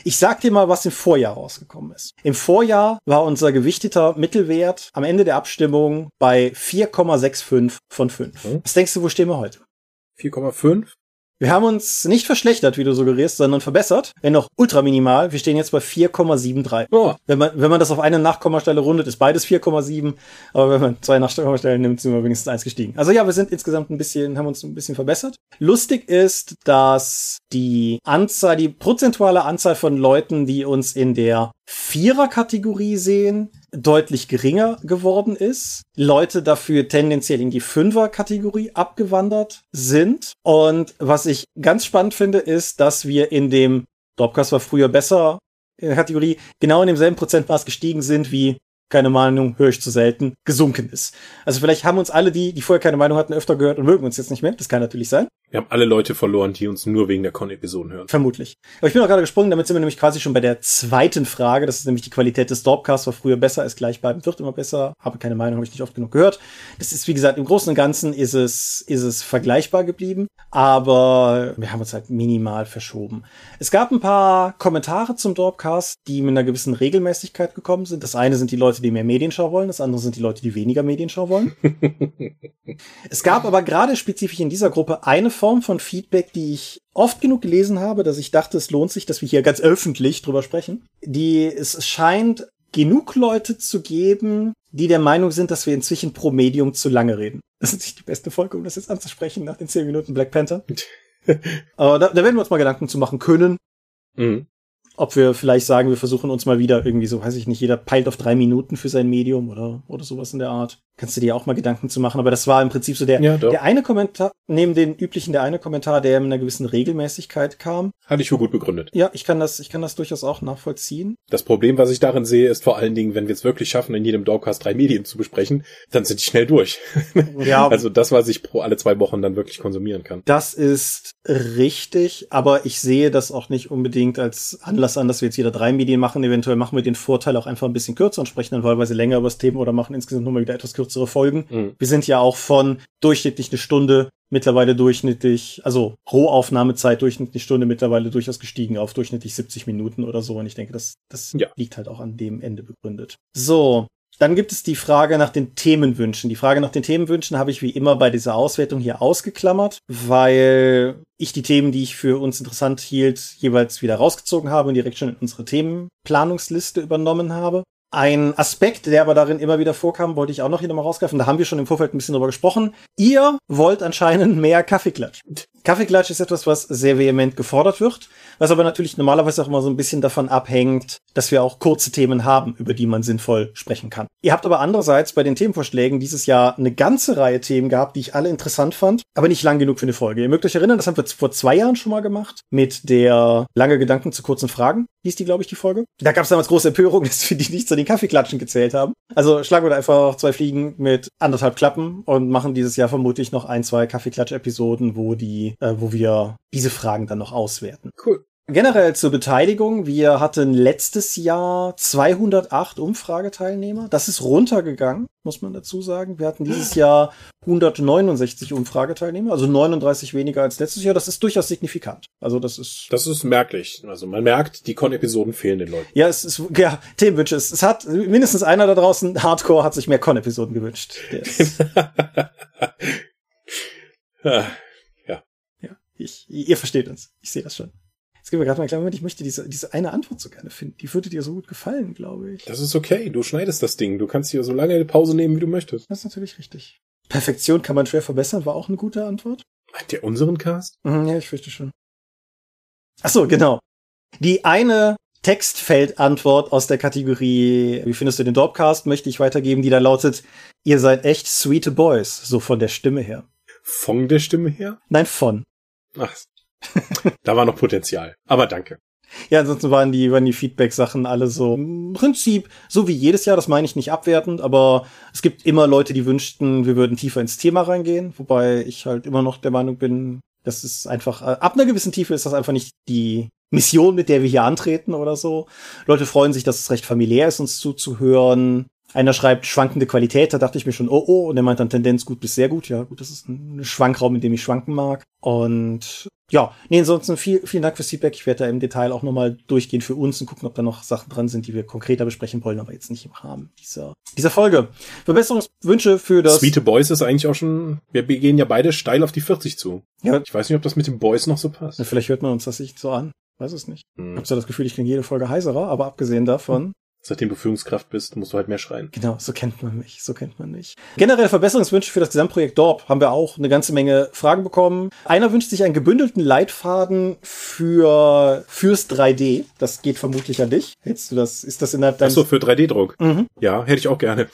Ich sag dir mal, was im Vorjahr rausgekommen ist. Im Vorjahr war unser gewichteter Mittelwert am Ende der Abstimmung bei 4,65 von 5. Mhm. Was denkst du, wo stehen wir heute? 4,5? Wir haben uns nicht verschlechtert, wie du suggerierst, sondern verbessert. Wenn noch ultra minimal. Wir stehen jetzt bei 4,73. Oh. Wenn man, wenn man das auf eine Nachkommastelle rundet, ist beides 4,7. Aber wenn man zwei Nachkommastellen nimmt, sind wir wenigstens eins gestiegen. Also ja, wir sind insgesamt ein bisschen, haben uns ein bisschen verbessert. Lustig ist, dass die Anzahl, die prozentuale Anzahl von Leuten, die uns in der Vierer-Kategorie sehen, deutlich geringer geworden ist. Leute dafür tendenziell in die Fünfer-Kategorie abgewandert sind. Und was ich ganz spannend finde, ist, dass wir in dem Dropcast war früher besser Kategorie genau in demselben Prozentmaß gestiegen sind wie keine Meinung, höre ich zu selten, gesunken ist. Also vielleicht haben uns alle, die, die vorher keine Meinung hatten, öfter gehört und mögen uns jetzt nicht mehr. Das kann natürlich sein. Wir haben alle Leute verloren, die uns nur wegen der Con-Episoden hören. Vermutlich. Aber ich bin auch gerade gesprungen, damit sind wir nämlich quasi schon bei der zweiten Frage. Das ist nämlich die Qualität des Dorpcasts, war früher besser, ist gleich bleiben, wird immer besser. Habe keine Meinung, habe ich nicht oft genug gehört. Das ist, wie gesagt, im Großen und Ganzen ist es, ist es vergleichbar geblieben. Aber wir haben uns halt minimal verschoben. Es gab ein paar Kommentare zum Dorpcast, die mit einer gewissen Regelmäßigkeit gekommen sind. Das eine sind die Leute, die mehr Medienschau wollen. Das andere sind die Leute, die weniger Medienschau wollen. es gab aber gerade spezifisch in dieser Gruppe eine Form von Feedback, die ich oft genug gelesen habe, dass ich dachte, es lohnt sich, dass wir hier ganz öffentlich drüber sprechen. Die, es scheint genug Leute zu geben, die der Meinung sind, dass wir inzwischen pro Medium zu lange reden. Das ist nicht die beste Folge, um das jetzt anzusprechen nach den zehn Minuten Black Panther. Aber da, da werden wir uns mal Gedanken zu machen können. Mhm ob wir vielleicht sagen, wir versuchen uns mal wieder irgendwie so, weiß ich nicht, jeder peilt auf drei Minuten für sein Medium oder, oder sowas in der Art. Kannst du dir auch mal Gedanken zu machen, aber das war im Prinzip so der, ja, der eine Kommentar, neben den üblichen, der eine Kommentar, der mit einer gewissen Regelmäßigkeit kam. Hatte ich für gut begründet. Ja, ich kann das, ich kann das durchaus auch nachvollziehen. Das Problem, was ich darin sehe, ist vor allen Dingen, wenn wir es wirklich schaffen, in jedem Dogcast drei Medien zu besprechen, dann sind die schnell durch. Ja. also das, was ich pro alle zwei Wochen dann wirklich konsumieren kann. Das ist richtig, aber ich sehe das auch nicht unbedingt als Anlass an, dass wir jetzt jeder drei Medien machen. Eventuell machen wir den Vorteil auch einfach ein bisschen kürzer und sprechen dann wahlweise länger über das Thema oder machen insgesamt nur mal wieder etwas kürzere Folgen. Mhm. Wir sind ja auch von durchschnittlich eine Stunde mittlerweile durchschnittlich, also Rohaufnahmezeit durchschnittlich Stunde mittlerweile durchaus gestiegen auf durchschnittlich 70 Minuten oder so. Und ich denke, das, das ja. liegt halt auch an dem Ende begründet. So. Dann gibt es die Frage nach den Themenwünschen. Die Frage nach den Themenwünschen habe ich wie immer bei dieser Auswertung hier ausgeklammert, weil ich die Themen, die ich für uns interessant hielt, jeweils wieder rausgezogen habe und direkt schon in unsere Themenplanungsliste übernommen habe. Ein Aspekt, der aber darin immer wieder vorkam, wollte ich auch noch hier nochmal rausgreifen. Da haben wir schon im Vorfeld ein bisschen drüber gesprochen. Ihr wollt anscheinend mehr Kaffeeklatsch. Kaffeeklatsch ist etwas, was sehr vehement gefordert wird, was aber natürlich normalerweise auch immer so ein bisschen davon abhängt, dass wir auch kurze Themen haben, über die man sinnvoll sprechen kann. Ihr habt aber andererseits bei den Themenvorschlägen dieses Jahr eine ganze Reihe Themen gehabt, die ich alle interessant fand, aber nicht lang genug für eine Folge. Ihr mögt euch erinnern, das haben wir vor zwei Jahren schon mal gemacht mit der lange Gedanken zu kurzen Fragen. Hieß die, glaube ich, die Folge. Da gab es damals große Empörung, dass wir die nicht zu den Kaffeeklatschen gezählt haben. Also schlagen wir einfach zwei Fliegen mit anderthalb Klappen und machen dieses Jahr vermutlich noch ein, zwei Kaffeeklatsch-Episoden, wo äh, wo wir diese Fragen dann noch auswerten. Cool. Generell zur Beteiligung. Wir hatten letztes Jahr 208 Umfrageteilnehmer. Das ist runtergegangen, muss man dazu sagen. Wir hatten dieses Jahr 169 Umfrageteilnehmer, also 39 weniger als letztes Jahr. Das ist durchaus signifikant. Also das ist. Das ist merklich. Also man merkt, die Con-Episoden fehlen den Leuten. Ja, es ist, ja, Themenwünsche. Es, hat mindestens einer da draußen, Hardcore, hat sich mehr Con-Episoden gewünscht. ja. Ja, ich, ihr versteht uns. Ich sehe das schon. Jetzt gib mir gerade mal einen kleinen Moment, ich möchte diese, diese eine Antwort so gerne finden. Die würde dir so gut gefallen, glaube ich. Das ist okay. Du schneidest das Ding. Du kannst hier so lange eine Pause nehmen, wie du möchtest. Das ist natürlich richtig. Perfektion kann man schwer verbessern, war auch eine gute Antwort. Hat der unseren Cast? Mhm, ja, ich fürchte schon. Ach so, genau. Die eine Textfeldantwort aus der Kategorie Wie findest du den Dorpcast möchte ich weitergeben, die da lautet Ihr seid echt sweete Boys, so von der Stimme her. Von der Stimme her? Nein, von. Ach, da war noch Potenzial. Aber danke. Ja, ansonsten waren die, waren die Feedback-Sachen alle so im Prinzip, so wie jedes Jahr, das meine ich nicht abwertend, aber es gibt immer Leute, die wünschten, wir würden tiefer ins Thema reingehen, wobei ich halt immer noch der Meinung bin, das ist einfach, äh, ab einer gewissen Tiefe ist das einfach nicht die Mission, mit der wir hier antreten oder so. Leute freuen sich, dass es recht familiär ist, uns zuzuhören. Einer schreibt schwankende Qualität, da dachte ich mir schon, oh oh, und er meint dann Tendenz gut bis sehr gut. Ja, gut, das ist ein Schwankraum, in dem ich schwanken mag. Und ja, nee, ansonsten viel, vielen Dank fürs Feedback. Ich werde da im Detail auch nochmal durchgehen für uns und gucken, ob da noch Sachen dran sind, die wir konkreter besprechen wollen, aber jetzt nicht im Rahmen dieser, dieser Folge. Verbesserungswünsche für das. Sweete Boys ist eigentlich auch schon, wir gehen ja beide steil auf die 40 zu. Ja. Ich weiß nicht, ob das mit den Boys noch so passt. Vielleicht hört man uns das nicht so an. Weiß es nicht. Hm. Ich habe so das Gefühl, ich klinge jede Folge heiserer, aber abgesehen davon, Seitdem du Führungskraft bist, musst du halt mehr schreien. genau, so kennt man mich, so kennt man mich. Generell Verbesserungswünsche für das Gesamtprojekt Dorp haben wir auch eine ganze Menge Fragen bekommen. Einer wünscht sich einen gebündelten Leitfaden für fürs 3D. Das geht vermutlich an dich. Hättest du das, ist das innerhalb Ach deines... so, für 3D-Druck. Mhm. Ja, hätte ich auch gerne.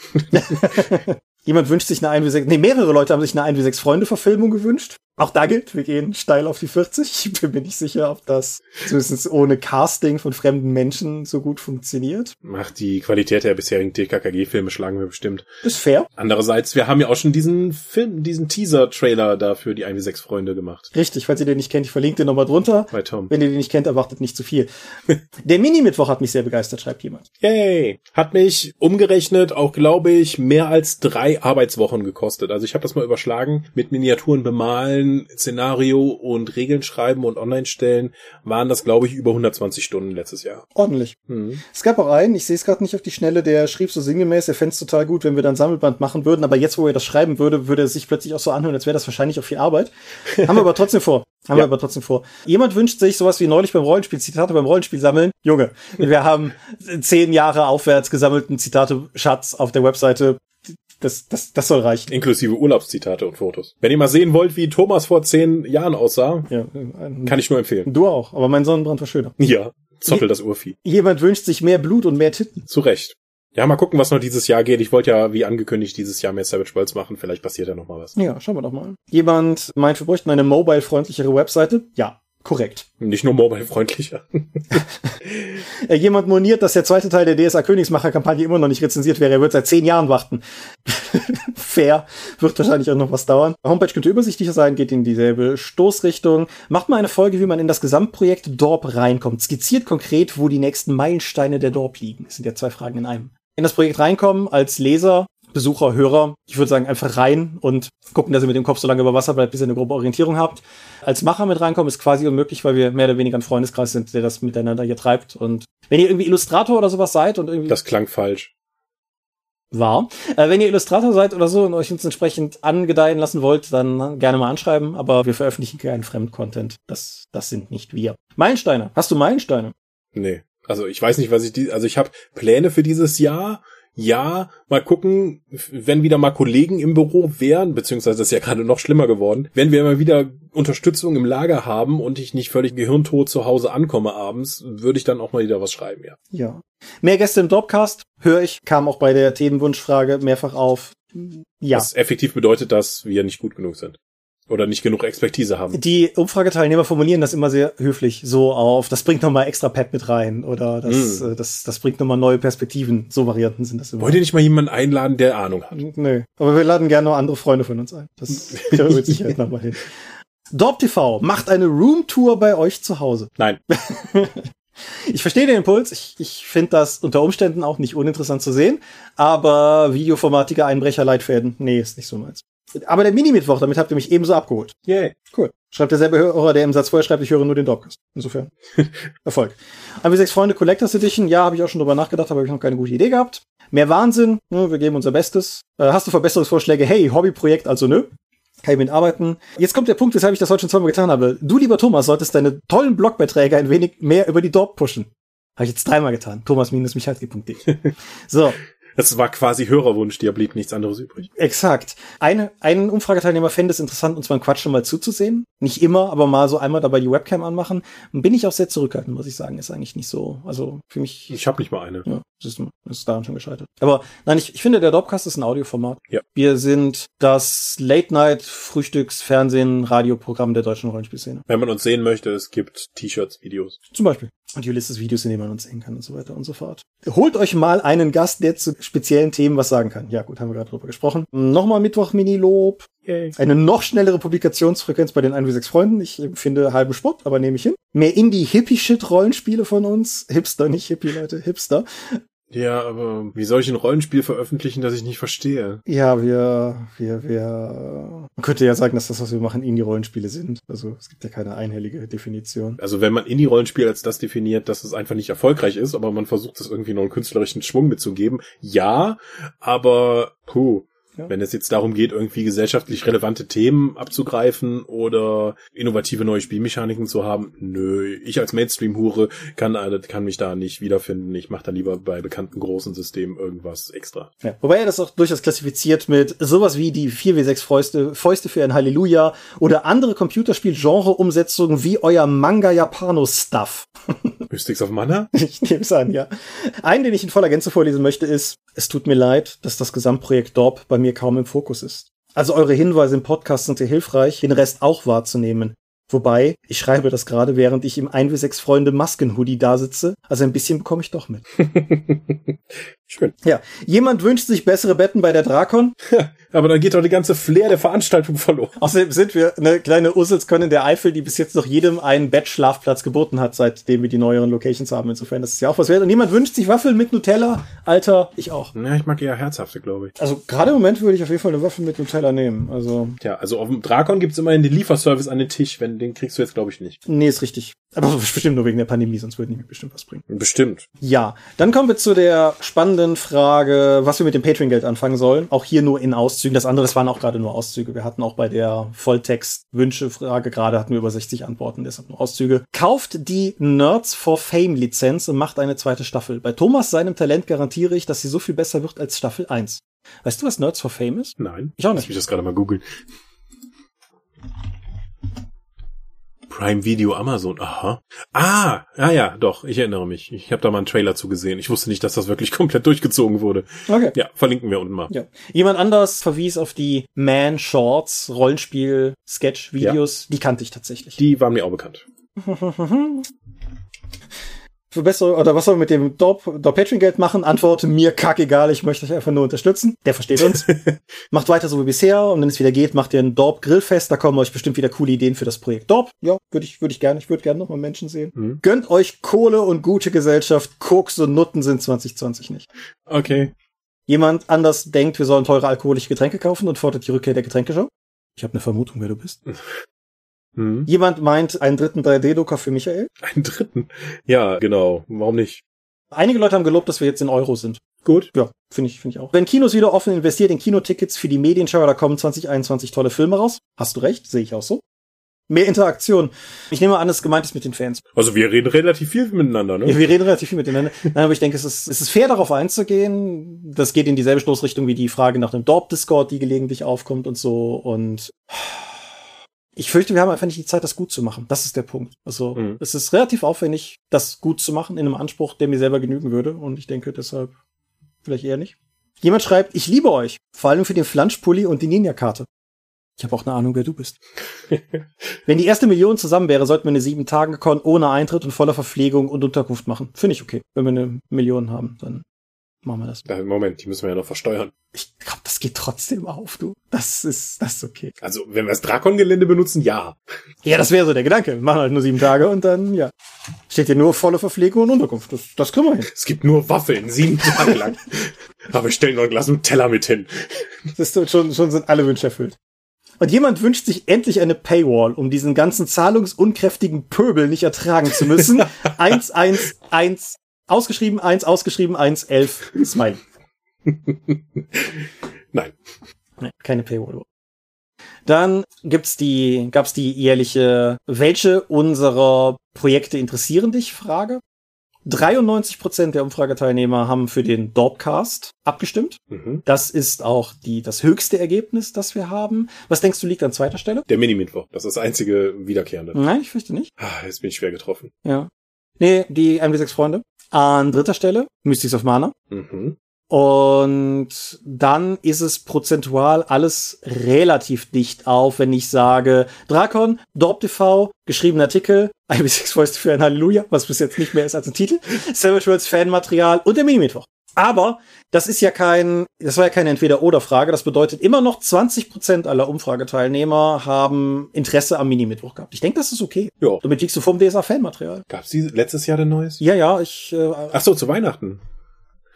Jemand wünscht sich eine 1 6 nee, mehrere Leute haben sich eine 1 6 Freunde Verfilmung gewünscht. Auch da gilt, wir gehen steil auf die 40. Ich bin mir nicht sicher, ob das zumindest ohne Casting von fremden Menschen so gut funktioniert. Macht die Qualität der bisherigen TKKG-Filme schlagen wir bestimmt. Ist fair. Andererseits, wir haben ja auch schon diesen Film, diesen Teaser-Trailer da für die 1 6 Freunde gemacht. Richtig, falls ihr den nicht kennt, ich verlinke den nochmal drunter. Bei Tom. Wenn ihr den nicht kennt, erwartet nicht zu viel. Der Mini-Mittwoch hat mich sehr begeistert, schreibt jemand. Yay! Hat mich umgerechnet auch, glaube ich, mehr als drei Arbeitswochen gekostet. Also ich habe das mal überschlagen. Mit Miniaturen bemalen, Szenario und Regeln schreiben und online stellen waren das, glaube ich, über 120 Stunden letztes Jahr. Ordentlich. Hm. Es gab auch einen, ich sehe es gerade nicht auf die Schnelle, der schrieb so sinngemäß, er fände es total gut, wenn wir dann Sammelband machen würden, aber jetzt, wo er das schreiben würde, würde er sich plötzlich auch so anhören, als wäre das wahrscheinlich auch viel Arbeit. Haben wir aber trotzdem vor. Haben wir Ja. aber trotzdem vor. Jemand wünscht sich sowas wie neulich beim Rollenspiel, Zitate beim Rollenspiel sammeln. Junge, wir haben zehn Jahre aufwärts gesammelten Zitate-Schatz auf der Webseite. Das, das, das soll reichen. Inklusive Urlaubszitate und Fotos. Wenn ihr mal sehen wollt, wie Thomas vor zehn Jahren aussah, Ja, ein- kann ich nur empfehlen. du auch, aber mein Sonnenbrand war schöner. Ja, Zottel das Urvieh. Jemand wünscht sich mehr Blut und mehr Titten. Zu Recht. Ja, mal gucken, was noch dieses Jahr geht. Ich wollte ja, wie angekündigt, dieses Jahr mehr Savage Worlds machen. Vielleicht passiert ja noch mal was. Ja, schauen wir doch mal. Jemand meint, wir bräuchten eine mobile-freundlichere Webseite. Ja, korrekt. Nicht nur mobile-freundlicher. Äh, jemand moniert, dass der zweite Teil der DSA Königsmacher-Kampagne immer noch nicht rezensiert wäre. Er wird seit zehn Jahren warten. Fair. Wird wahrscheinlich auch noch was dauern. Die Homepage könnte übersichtlicher sein, geht in dieselbe Stoßrichtung. Macht mal eine Folge, wie man in das Gesamtprojekt Dorp reinkommt. Skizziert konkret, wo die nächsten Meilensteine der Dorp liegen. Das sind ja zwei Fragen in einem. In das Projekt reinkommen als Leser, Besucher, Hörer. Ich würde sagen, einfach rein und gucken, dass ihr mit dem Kopf so lange über Wasser bleibt, bis ihr eine grobe Orientierung habt. Als Macher mit reinkommen ist quasi unmöglich, weil wir mehr oder weniger ein Freundeskreis sind, der das miteinander hier treibt. Und wenn ihr irgendwie Illustrator oder sowas seid und irgendwie Das klang falsch. war, äh, wenn ihr Illustrator seid oder so und euch uns entsprechend angedeihen lassen wollt, dann gerne mal anschreiben. Aber wir veröffentlichen keinen Fremdcontent. Das, das sind nicht wir. Meilensteine. Hast du Meilensteine? Nee. Also ich weiß nicht, was ich die, also ich habe Pläne für dieses Jahr. Ja, mal gucken, wenn wieder mal Kollegen im Büro wären, beziehungsweise das ist ja gerade noch schlimmer geworden, wenn wir mal wieder Unterstützung im Lager haben und ich nicht völlig gehirntot zu Hause ankomme abends, würde ich dann auch mal wieder was schreiben, ja. Ja. Mehr Gäste im Dropcast, höre ich, kam auch bei der Themenwunschfrage mehrfach auf. Ja. Was effektiv bedeutet, dass wir nicht gut genug sind. Oder nicht genug Expertise haben. Die Umfrageteilnehmer formulieren das immer sehr höflich so auf, das bringt nochmal extra Pep mit rein oder das, Mm. äh, das, das bringt nochmal neue Perspektiven. So Varianten sind das immer. Wollt ihr nicht mal jemanden einladen, der Ahnung hat? Nö. Aber wir laden gerne noch andere Freunde von uns ein. Das wir mit Sicherheit nochmal hin. Dorp TV macht eine Roomtour bei euch zu Hause. Nein. Ich verstehe den Impuls. Ich, ich finde das unter Umständen auch nicht uninteressant zu sehen. Aber videoformatige Einbrecher-Leitfäden, nee, ist nicht so meins. Aber der Mini-Mittwoch, damit habt ihr mich ebenso abgeholt. Yay. Cool. Schreibt derselbe Hörer, der im Satz vorher schreibt, ich höre nur den Dropcast. Insofern. Erfolg. Aber sechs Freunde Collectors Edition, ja, habe ich auch schon drüber nachgedacht, aber habe ich noch keine gute Idee gehabt. Mehr Wahnsinn, ne, wir geben unser Bestes. Äh, hast du Verbesserungsvorschläge? Hey, Hobbyprojekt, also nö. kann ich mitarbeiten. Jetzt kommt der Punkt, weshalb ich das heute schon zweimal getan habe. Du, lieber Thomas, solltest deine tollen Blogbeiträge ein wenig mehr über die Dorp pushen. Habe ich jetzt dreimal getan. Thomas-michalski.de. So, Das war quasi Hörerwunsch, dir blieb nichts anderes übrig. Exakt. Eine, ein Umfrageteilnehmer fände es interessant, uns beim Quatschen mal zuzusehen. Nicht immer, aber mal so einmal dabei die Webcam anmachen. Bin ich auch sehr zurückhaltend, muss ich sagen. Ist eigentlich nicht so. Also für mich. Ich habe nicht mal eine. Ja, ist, das ist daran schon gescheitert. Aber nein, ich, ich finde, der Dropcast ist ein Audioformat. Ja. Wir sind das Late-Night-Frühstücks-Fernsehen-Radioprogramm der deutschen Rollenspielszene. Wenn man uns sehen möchte, es gibt T-Shirts, Videos. Zum Beispiel. Und Ulysses Videos, in denen man uns sehen kann und so weiter und so fort. Holt euch mal einen Gast, der zu speziellen Themen was sagen kann. Ja, gut, haben wir gerade drüber gesprochen. Nochmal Mittwoch Mini-Lob. Yay. Eine noch schnellere Publikationsfrequenz bei den 1 wie 6 Freunden. Ich finde halben Sport, aber nehme ich hin. Mehr Indie-Hippie-Shit-Rollenspiele von uns. Hipster, nicht Hippie, Leute, Hipster. Ja, aber wie soll ich ein Rollenspiel veröffentlichen, das ich nicht verstehe? Ja, wir, wir, wir, man könnte ja sagen, dass das, was wir machen, Indie-Rollenspiele sind. Also, es gibt ja keine einhellige Definition. Also wenn man Indie-Rollenspiel als das definiert, dass es einfach nicht erfolgreich ist, aber man versucht es irgendwie noch einen künstlerischen Schwung mitzugeben, ja, aber puh. Ja. Wenn es jetzt darum geht, irgendwie gesellschaftlich relevante Themen abzugreifen oder innovative neue Spielmechaniken zu haben, nö, ich als Mainstream-Hure kann, äh, kann mich da nicht wiederfinden. Ich mache da lieber bei bekannten großen Systemen irgendwas extra. Ja. Wobei er das auch durchaus klassifiziert mit sowas wie die 4W6 Fäuste, Fäuste für ein Halleluja oder andere Computerspiel-Genre-Umsetzungen wie euer Manga-Japano-Stuff. Mystics of Mana? Ich nehme es an, ja. Einen, den ich in voller Gänze vorlesen möchte, ist, es tut mir leid, dass das Gesamtprojekt Dorp bei mir kaum im Fokus ist. Also eure Hinweise im Podcast sind sehr hilfreich, den Rest auch wahrzunehmen. Wobei, ich schreibe das gerade, während ich im 1 6 Freunde Maskenhoodie da sitze. Also ein bisschen bekomme ich doch mit. Schön. Ja, jemand wünscht sich bessere Betten bei der Drakon. Aber dann geht doch die ganze Flair der Veranstaltung verloren. Außerdem sind wir eine kleine Usselskonne der Eifel, die bis jetzt noch jedem einen Bettschlafplatz geboten hat, seitdem wir die neueren Locations haben. Insofern, das ist ja auch was wert. Und jemand wünscht sich Waffeln mit Nutella. Alter, ich auch. Ja, ich mag eher herzhafte, glaube ich. Also gerade im Moment würde ich auf jeden Fall eine Waffel mit Nutella nehmen. Also, Tja, also auf dem Drakon gibt's immerhin den Lieferservice an den Tisch, wenn den kriegst du jetzt, glaube ich, nicht. nee, ist richtig. Aber bestimmt nur wegen der Pandemie, sonst würde ich mir bestimmt was bringen. Bestimmt. Ja, dann kommen wir zu der spannenden Frage, was wir mit dem Patreon-Geld anfangen sollen. Auch hier nur in Auszügen. Das andere, das waren auch gerade nur Auszüge. Wir hatten auch bei der Volltext-Wünsche-Frage gerade hatten wir über 60 Antworten, deshalb nur Auszüge. Kauft die Nerds for Fame-Lizenz und macht eine zweite Staffel. Bei Thomas seinem Talent garantiere ich, dass sie so viel besser wird als Staffel 1. Weißt du, was Nerds for Fame ist? Nein. Ich auch Lass nicht. mich das gerade mal googeln. Prime Video Amazon. Aha. Ah, ja, ja, doch, ich erinnere mich. Ich habe da mal einen Trailer zu gesehen. Ich wusste nicht, dass das wirklich komplett durchgezogen wurde. Okay. Ja, verlinken wir unten mal. Ja. Jemand anders verwies auf die Man-Shorts, Rollenspiel-Sketch-Videos. Die kannte ich tatsächlich. Die waren mir auch bekannt. Für bessere, oder was soll man mit dem Dorp, Dorp Patreon-Geld machen? Antwort, mir kackegal, ich möchte euch einfach nur unterstützen. Der versteht uns. macht weiter so wie bisher und wenn es wieder geht, macht ihr ein Dorp Grillfest, da kommen euch bestimmt wieder coole Ideen für das Projekt Dorp. Ja, würde ich, würde ich gerne, ich würde gerne nochmal Menschen sehen. Mhm. Gönnt euch Kohle und gute Gesellschaft, Koks und Nutten sind 2020 nicht. Okay. Jemand anders denkt, wir sollen teure alkoholische Getränke kaufen und fordert die Rückkehr der Getränkeshow? Ich habe eine Vermutung, wer du bist. Mhm. Jemand meint einen dritten 3D-Drucker für Michael. Einen dritten. Ja, genau. Warum nicht? Einige Leute haben gelobt, dass wir jetzt in Euro sind. Gut. Ja, finde ich, finde ich auch. Wenn Kinos wieder offen investiert in Kinotickets für die Medienschauer, da kommen 2021 tolle Filme raus. Hast du recht, sehe ich auch so. Mehr Interaktion. Ich nehme an, es gemeint ist mit den Fans. Also wir reden relativ viel miteinander, ne? Ja, wir reden relativ viel miteinander. Nein, aber ich denke, es ist, es ist fair, darauf einzugehen. Das geht in dieselbe Stoßrichtung wie die Frage nach dem Dorp-Discord, die gelegentlich aufkommt und so. Und ich fürchte, wir haben einfach nicht die Zeit, das gut zu machen. Das ist der Punkt. Also, Mhm. es ist relativ aufwendig, das gut zu machen in einem Anspruch, der mir selber genügen würde. Und ich denke deshalb vielleicht eher nicht. Jemand schreibt, ich liebe euch. Vor allem für den Flanschpulli und die Ninja-Karte. Ich habe auch eine Ahnung, wer du bist. Wenn die erste Million zusammen wäre, sollten wir eine sieben Tage Con ohne Eintritt und voller Verpflegung und Unterkunft machen. Finde ich okay. Wenn wir eine Million haben, dann machen wir das. Ja, Moment, die müssen wir ja noch versteuern. Ich glaube, das geht trotzdem auf, du. Das ist, das ist okay. Also, wenn wir das Drakon-Gelände benutzen, ja. Ja, das wäre so der Gedanke. Wir machen halt nur sieben Tage und dann, ja. Steht hier nur volle Verpflegung und Unterkunft. Das, das kriegen wir hin. Es gibt nur Waffeln, sieben Tage lang. Aber ich stelle noch ein Glas Nutella mit hin. Das ist schon, schon sind alle Wünsche erfüllt. Und jemand wünscht sich endlich eine Paywall, um diesen ganzen zahlungsunkräftigen Pöbel nicht ertragen zu müssen. eins, eins, eins, ausgeschrieben, eins, ausgeschrieben, eins, elf, Smile. Nein. Nein, keine Paywall. Dann gibt's die, gab's die jährliche, welche unserer Projekte interessieren dich? Frage. 93 Prozent der Umfrageteilnehmer haben für den Dorpcast abgestimmt. Mhm. Das ist auch die, das höchste Ergebnis, das wir haben. Was denkst du liegt an zweiter Stelle? Der Mini-Mittwoch. Das ist das einzige Wiederkehrende. Nein, ich fürchte nicht. Ah, jetzt bin ich schwer getroffen. Ja. Nee, die 1 6 Freunde. An dritter Stelle Mystics of Mana. Mhm. Und dann ist es prozentual alles relativ dicht auf, wenn ich sage Drakon, Dorp TV, geschriebene Artikel, IB6 Voice für ein Halleluja, was bis jetzt nicht mehr ist als ein Titel, Savage Worlds Fanmaterial und der Minimittwoch. Aber das ist ja kein, das war ja keine Entweder-Oder-Frage. Das bedeutet, immer noch 20 Prozent aller Umfrageteilnehmer haben Interesse am Minimittwoch gehabt. Ich denke, das ist okay. Ja. Damit liegst du vom DSA-Fanmaterial. Gab's die letztes Jahr denn Neues? Ja, ja, ich, äh, Ach so, zu Weihnachten.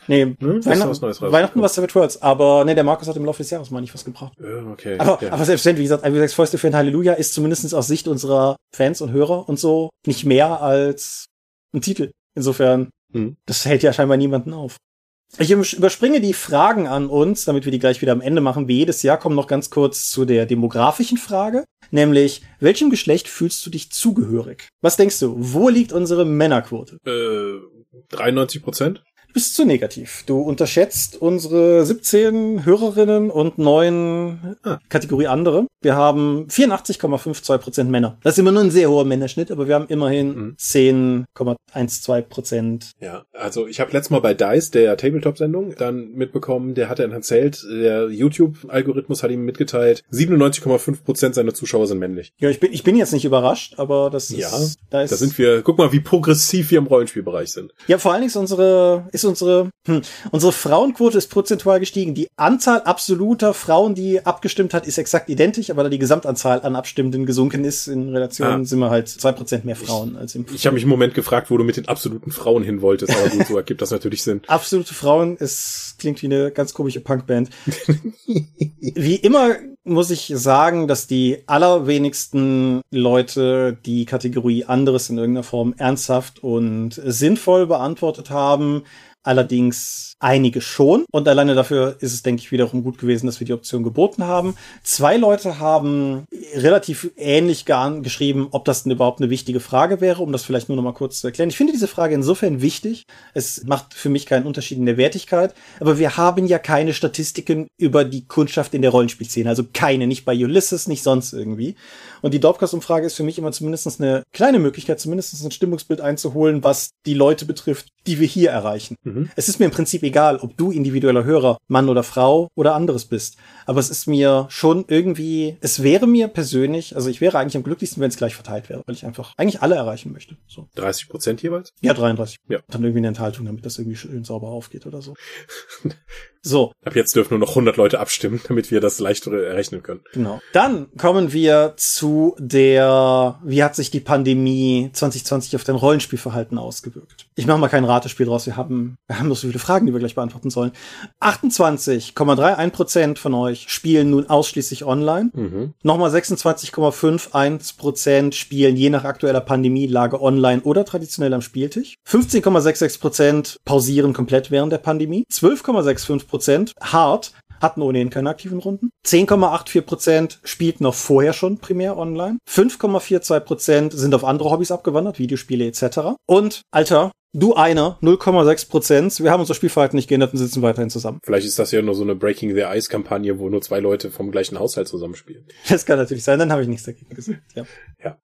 nee, Hm? Weihnachten, was Neues raus? Weihnachten war Savage Worlds, aber nee, der Markus hat im Laufe des Jahres mal nicht was gebracht. Okay. Aber, ja. aber selbst wenn, wie gesagt, wie gesagt, Fäuste für ein Halleluja ist zumindest aus Sicht unserer Fans und Hörer und so nicht mehr als ein Titel. Insofern, Hm. das hält ja scheinbar niemanden auf. Ich überspringe die Fragen an uns, damit wir die gleich wieder am Ende machen. Wie jedes Jahr kommen noch ganz kurz zu der demografischen Frage, nämlich welchem Geschlecht fühlst du dich zugehörig? Was denkst du, wo liegt unsere Männerquote? äh, 93 Prozent? Bist zu negativ. Du unterschätzt unsere 17 Hörerinnen und neun Ah. Kategorie andere. Wir haben 84,52 Prozent Männer. Das ist immer nur ein sehr hoher Männerschnitt, aber wir haben immerhin Mhm. 10,12 Prozent. Ja, also ich habe letztes Mal bei DICE, der Tabletop-Sendung, dann mitbekommen, der hat dann erzählt, der YouTube-Algorithmus hat ihm mitgeteilt, 97,5 Prozent seiner Zuschauer sind männlich. Ja, ich bin, ich bin jetzt nicht überrascht, aber das ist, Ja, da ist, Da sind wir, guck mal, wie progressiv wir im Rollenspielbereich sind. ja, vor allen Dingen ist unsere, ist unsere, hm, unsere Frauenquote ist prozentual gestiegen. Die Anzahl absoluter Frauen, die abgestimmt hat, ist exakt identisch, aber da die Gesamtanzahl an Abstimmenden gesunken ist, in Relation Ah. sind wir halt zwei Prozent mehr Frauen als im Ich habe mich im Moment gefragt, wo du mit den absoluten Frauen hin wolltest, aber gut, so ergibt das natürlich Sinn. absolute Frauen. Es klingt wie eine ganz komische Punkband. wie immer muss ich sagen, dass die allerwenigsten Leute die Kategorie anderes in irgendeiner Form ernsthaft und sinnvoll beantwortet haben. Allerdings einige schon. Und alleine dafür ist es, denke ich, wiederum gut gewesen, dass wir die Option geboten haben. Zwei Leute haben relativ ähnlich ge- geschrieben, ob das denn überhaupt eine wichtige Frage wäre, um das vielleicht nur noch mal kurz zu erklären. Ich finde diese Frage insofern wichtig. Es macht für mich keinen Unterschied in der Wertigkeit. Aber wir haben ja keine Statistiken über die Kundschaft in der Rollenspielszene. Also keine, nicht bei Ulysses, nicht sonst irgendwie. Und die Dorpcast-Umfrage ist für mich immer zumindest eine kleine Möglichkeit, zumindest ein Stimmungsbild einzuholen, was die Leute betrifft, die wir hier erreichen. Mhm. Es ist mir im Prinzip egal, ob du individueller Hörer, Mann oder Frau oder anderes bist. Aber es ist mir schon irgendwie, es wäre mir persönlich, also ich wäre eigentlich am glücklichsten, wenn es gleich verteilt wäre, weil ich einfach eigentlich alle erreichen möchte. So. 30 Prozent jeweils? Ja, 33. Ja. Dann irgendwie eine Enthaltung, damit das irgendwie schön sauber aufgeht oder so. so, Ab jetzt dürfen nur noch 100 Leute abstimmen, damit wir das leichtere errechnen können. Genau. Dann kommen wir zu der, wie hat sich die Pandemie 2020 auf dein Rollenspielverhalten ausgewirkt? Ich mache mal kein Ratespiel draus. Wir haben, wir haben noch so viele Fragen, die wir gleich beantworten sollen. 28,31 Prozent von euch spielen nun ausschließlich online. Mhm. Nochmal 26,51 Prozent spielen je nach aktueller Pandemielage online oder traditionell am Spieltisch. 15,66 Prozent pausieren komplett während der Pandemie. 12,65 Prozent hart hatten ohnehin keine aktiven Runden. 10,84 Prozent spielten auch vorher schon primär online. 5,42 Prozent sind auf andere Hobbys abgewandert, Videospiele etc. Und, Alter, du einer, 0,6 Prozent. Wir haben unser Spielverhalten nicht geändert und sitzen weiterhin zusammen. Vielleicht ist das ja nur so eine Breaking the Ice Kampagne, wo nur zwei Leute vom gleichen Haushalt zusammenspielen. Das kann natürlich sein, dann habe ich nichts dagegen gesagt. Ja. Ja.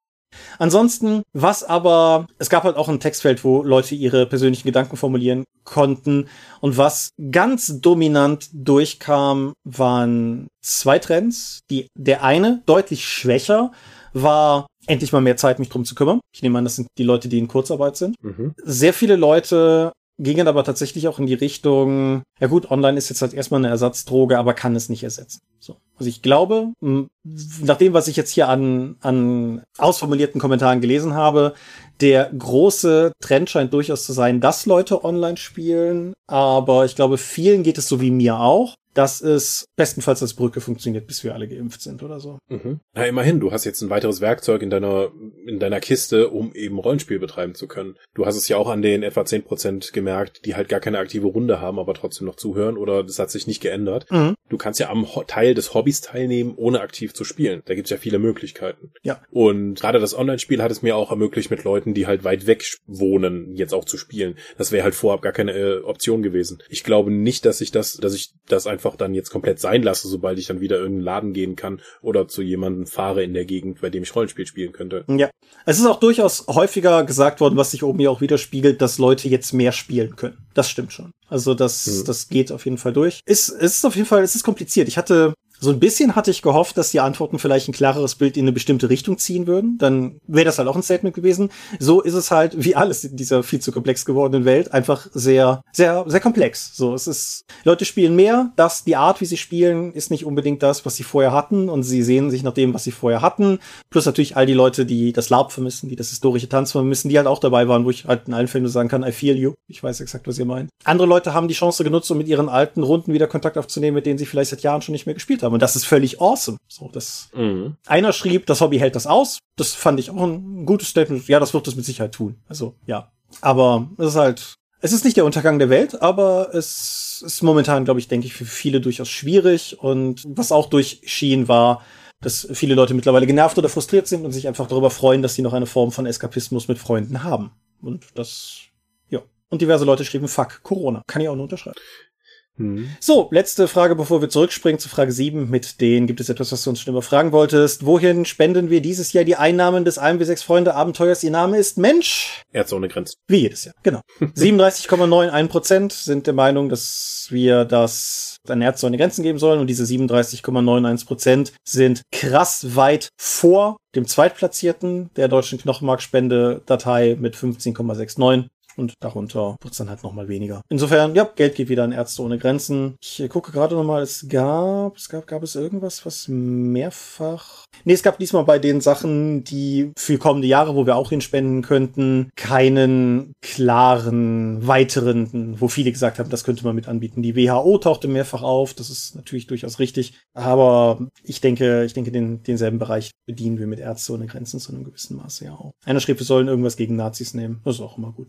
Ansonsten, was aber, es gab halt auch ein Textfeld, wo Leute ihre persönlichen Gedanken formulieren konnten. Und was ganz dominant durchkam, waren zwei Trends. Die, der eine, deutlich schwächer, war endlich mal mehr Zeit, mich drum zu kümmern. Ich nehme an, das sind die Leute, die in Kurzarbeit sind. Mhm. Sehr viele Leute gingen aber tatsächlich auch in die Richtung, ja gut, online ist jetzt halt erstmal eine Ersatzdroge, aber kann es nicht ersetzen. So. Also ich glaube, nach dem, was ich jetzt hier an, an ausformulierten Kommentaren gelesen habe, Der große Trend scheint durchaus zu sein, dass Leute online spielen, aber ich glaube, vielen geht es so wie mir auch dass es bestenfalls als Brücke funktioniert, bis wir alle geimpft sind oder so. Mhm. Na, immerhin, du hast jetzt ein weiteres Werkzeug in deiner, in deiner Kiste, um eben Rollenspiel betreiben zu können. Du hast es ja auch an den etwa zehn Prozent gemerkt, die halt gar keine aktive Runde haben, aber trotzdem noch zuhören oder das hat sich nicht geändert. Mhm. Du kannst ja am Teil des Hobbys teilnehmen, ohne aktiv zu spielen. Da gibt's ja viele Möglichkeiten. Ja. Und gerade das Online-Spiel hat es mir auch ermöglicht, mit Leuten, die halt weit weg wohnen, jetzt auch zu spielen. Das wäre halt vorab gar keine äh, Option gewesen. Ich glaube nicht, dass ich das, dass ich das einfach dann jetzt komplett sein lasse, sobald ich dann wieder in irgendeinen Laden gehen kann oder zu jemandem fahre in der Gegend, bei dem ich Rollenspiel spielen könnte. Ja. Es ist auch durchaus häufiger gesagt worden, was sich oben ja auch widerspiegelt, dass Leute jetzt mehr spielen können. Das stimmt schon. Also das, hm. das geht auf jeden Fall durch. Ist, es ist auf jeden Fall, es ist kompliziert. Ich hatte so ein bisschen hatte ich gehofft, dass die Antworten vielleicht ein klareres Bild in eine bestimmte Richtung ziehen würden. Dann wäre das halt auch ein Statement gewesen. So ist es halt, wie alles in dieser viel zu komplex gewordenen Welt, einfach sehr, sehr, sehr komplex. So, es ist, Leute spielen mehr, dass die Art, wie sie spielen, ist nicht unbedingt das, was sie vorher hatten und sie sehen sich nach dem, was sie vorher hatten. Plus natürlich all die Leute, die das Lab vermissen, die das historische Tanz vermissen, die halt auch dabei waren, wo ich halt in allen Fällen nur sagen kann, I feel you. Ich weiß exakt, was ihr meint. Andere Leute haben die Chance genutzt, um mit ihren alten Runden wieder Kontakt aufzunehmen, mit denen sie vielleicht seit Jahren schon nicht mehr gespielt haben haben. Und das ist völlig awesome. So, das, mhm. einer schrieb, das Hobby hält das aus. Das fand ich auch ein gutes Statement. Ja, das wird es mit Sicherheit tun. Also, ja. Aber es ist halt, es ist nicht der Untergang der Welt, aber es ist momentan, glaube ich, denke ich, für viele durchaus schwierig. Und was auch durchschien war, dass viele Leute mittlerweile genervt oder frustriert sind und sich einfach darüber freuen, dass sie noch eine Form von Eskapismus mit Freunden haben. Und das, ja. Und diverse Leute schrieben, fuck, Corona. Kann ich auch nur unterschreiben. Mhm. So, letzte Frage, bevor wir zurückspringen zu Frage 7. Mit denen gibt es etwas, was du uns schon immer fragen wolltest. Wohin spenden wir dieses Jahr die Einnahmen des 1 bis 6 Freunde Abenteuers? Ihr Name ist Mensch. Ärzte ohne Grenzen. Wie jedes Jahr, genau. 37,91 Prozent sind der Meinung, dass wir das an Ärzte ohne Grenzen geben sollen. Und diese 37,91 Prozent sind krass weit vor dem Zweitplatzierten der deutschen Knochenmarkspende-Datei mit 15,69 und darunter wird's dann halt nochmal weniger. Insofern, ja, Geld geht wieder an Ärzte ohne Grenzen. Ich gucke gerade nochmal, es gab, es gab, gab es irgendwas, was mehrfach. Nee, es gab diesmal bei den Sachen, die für kommende Jahre, wo wir auch hinspenden könnten, keinen klaren weiteren, wo viele gesagt haben, das könnte man mit anbieten. Die WHO tauchte mehrfach auf, das ist natürlich durchaus richtig. Aber ich denke, ich denke, den, denselben Bereich bedienen wir mit Ärzte ohne Grenzen zu einem gewissen Maße ja auch. Einer schrieb, wir sollen irgendwas gegen Nazis nehmen. Das ist auch immer gut.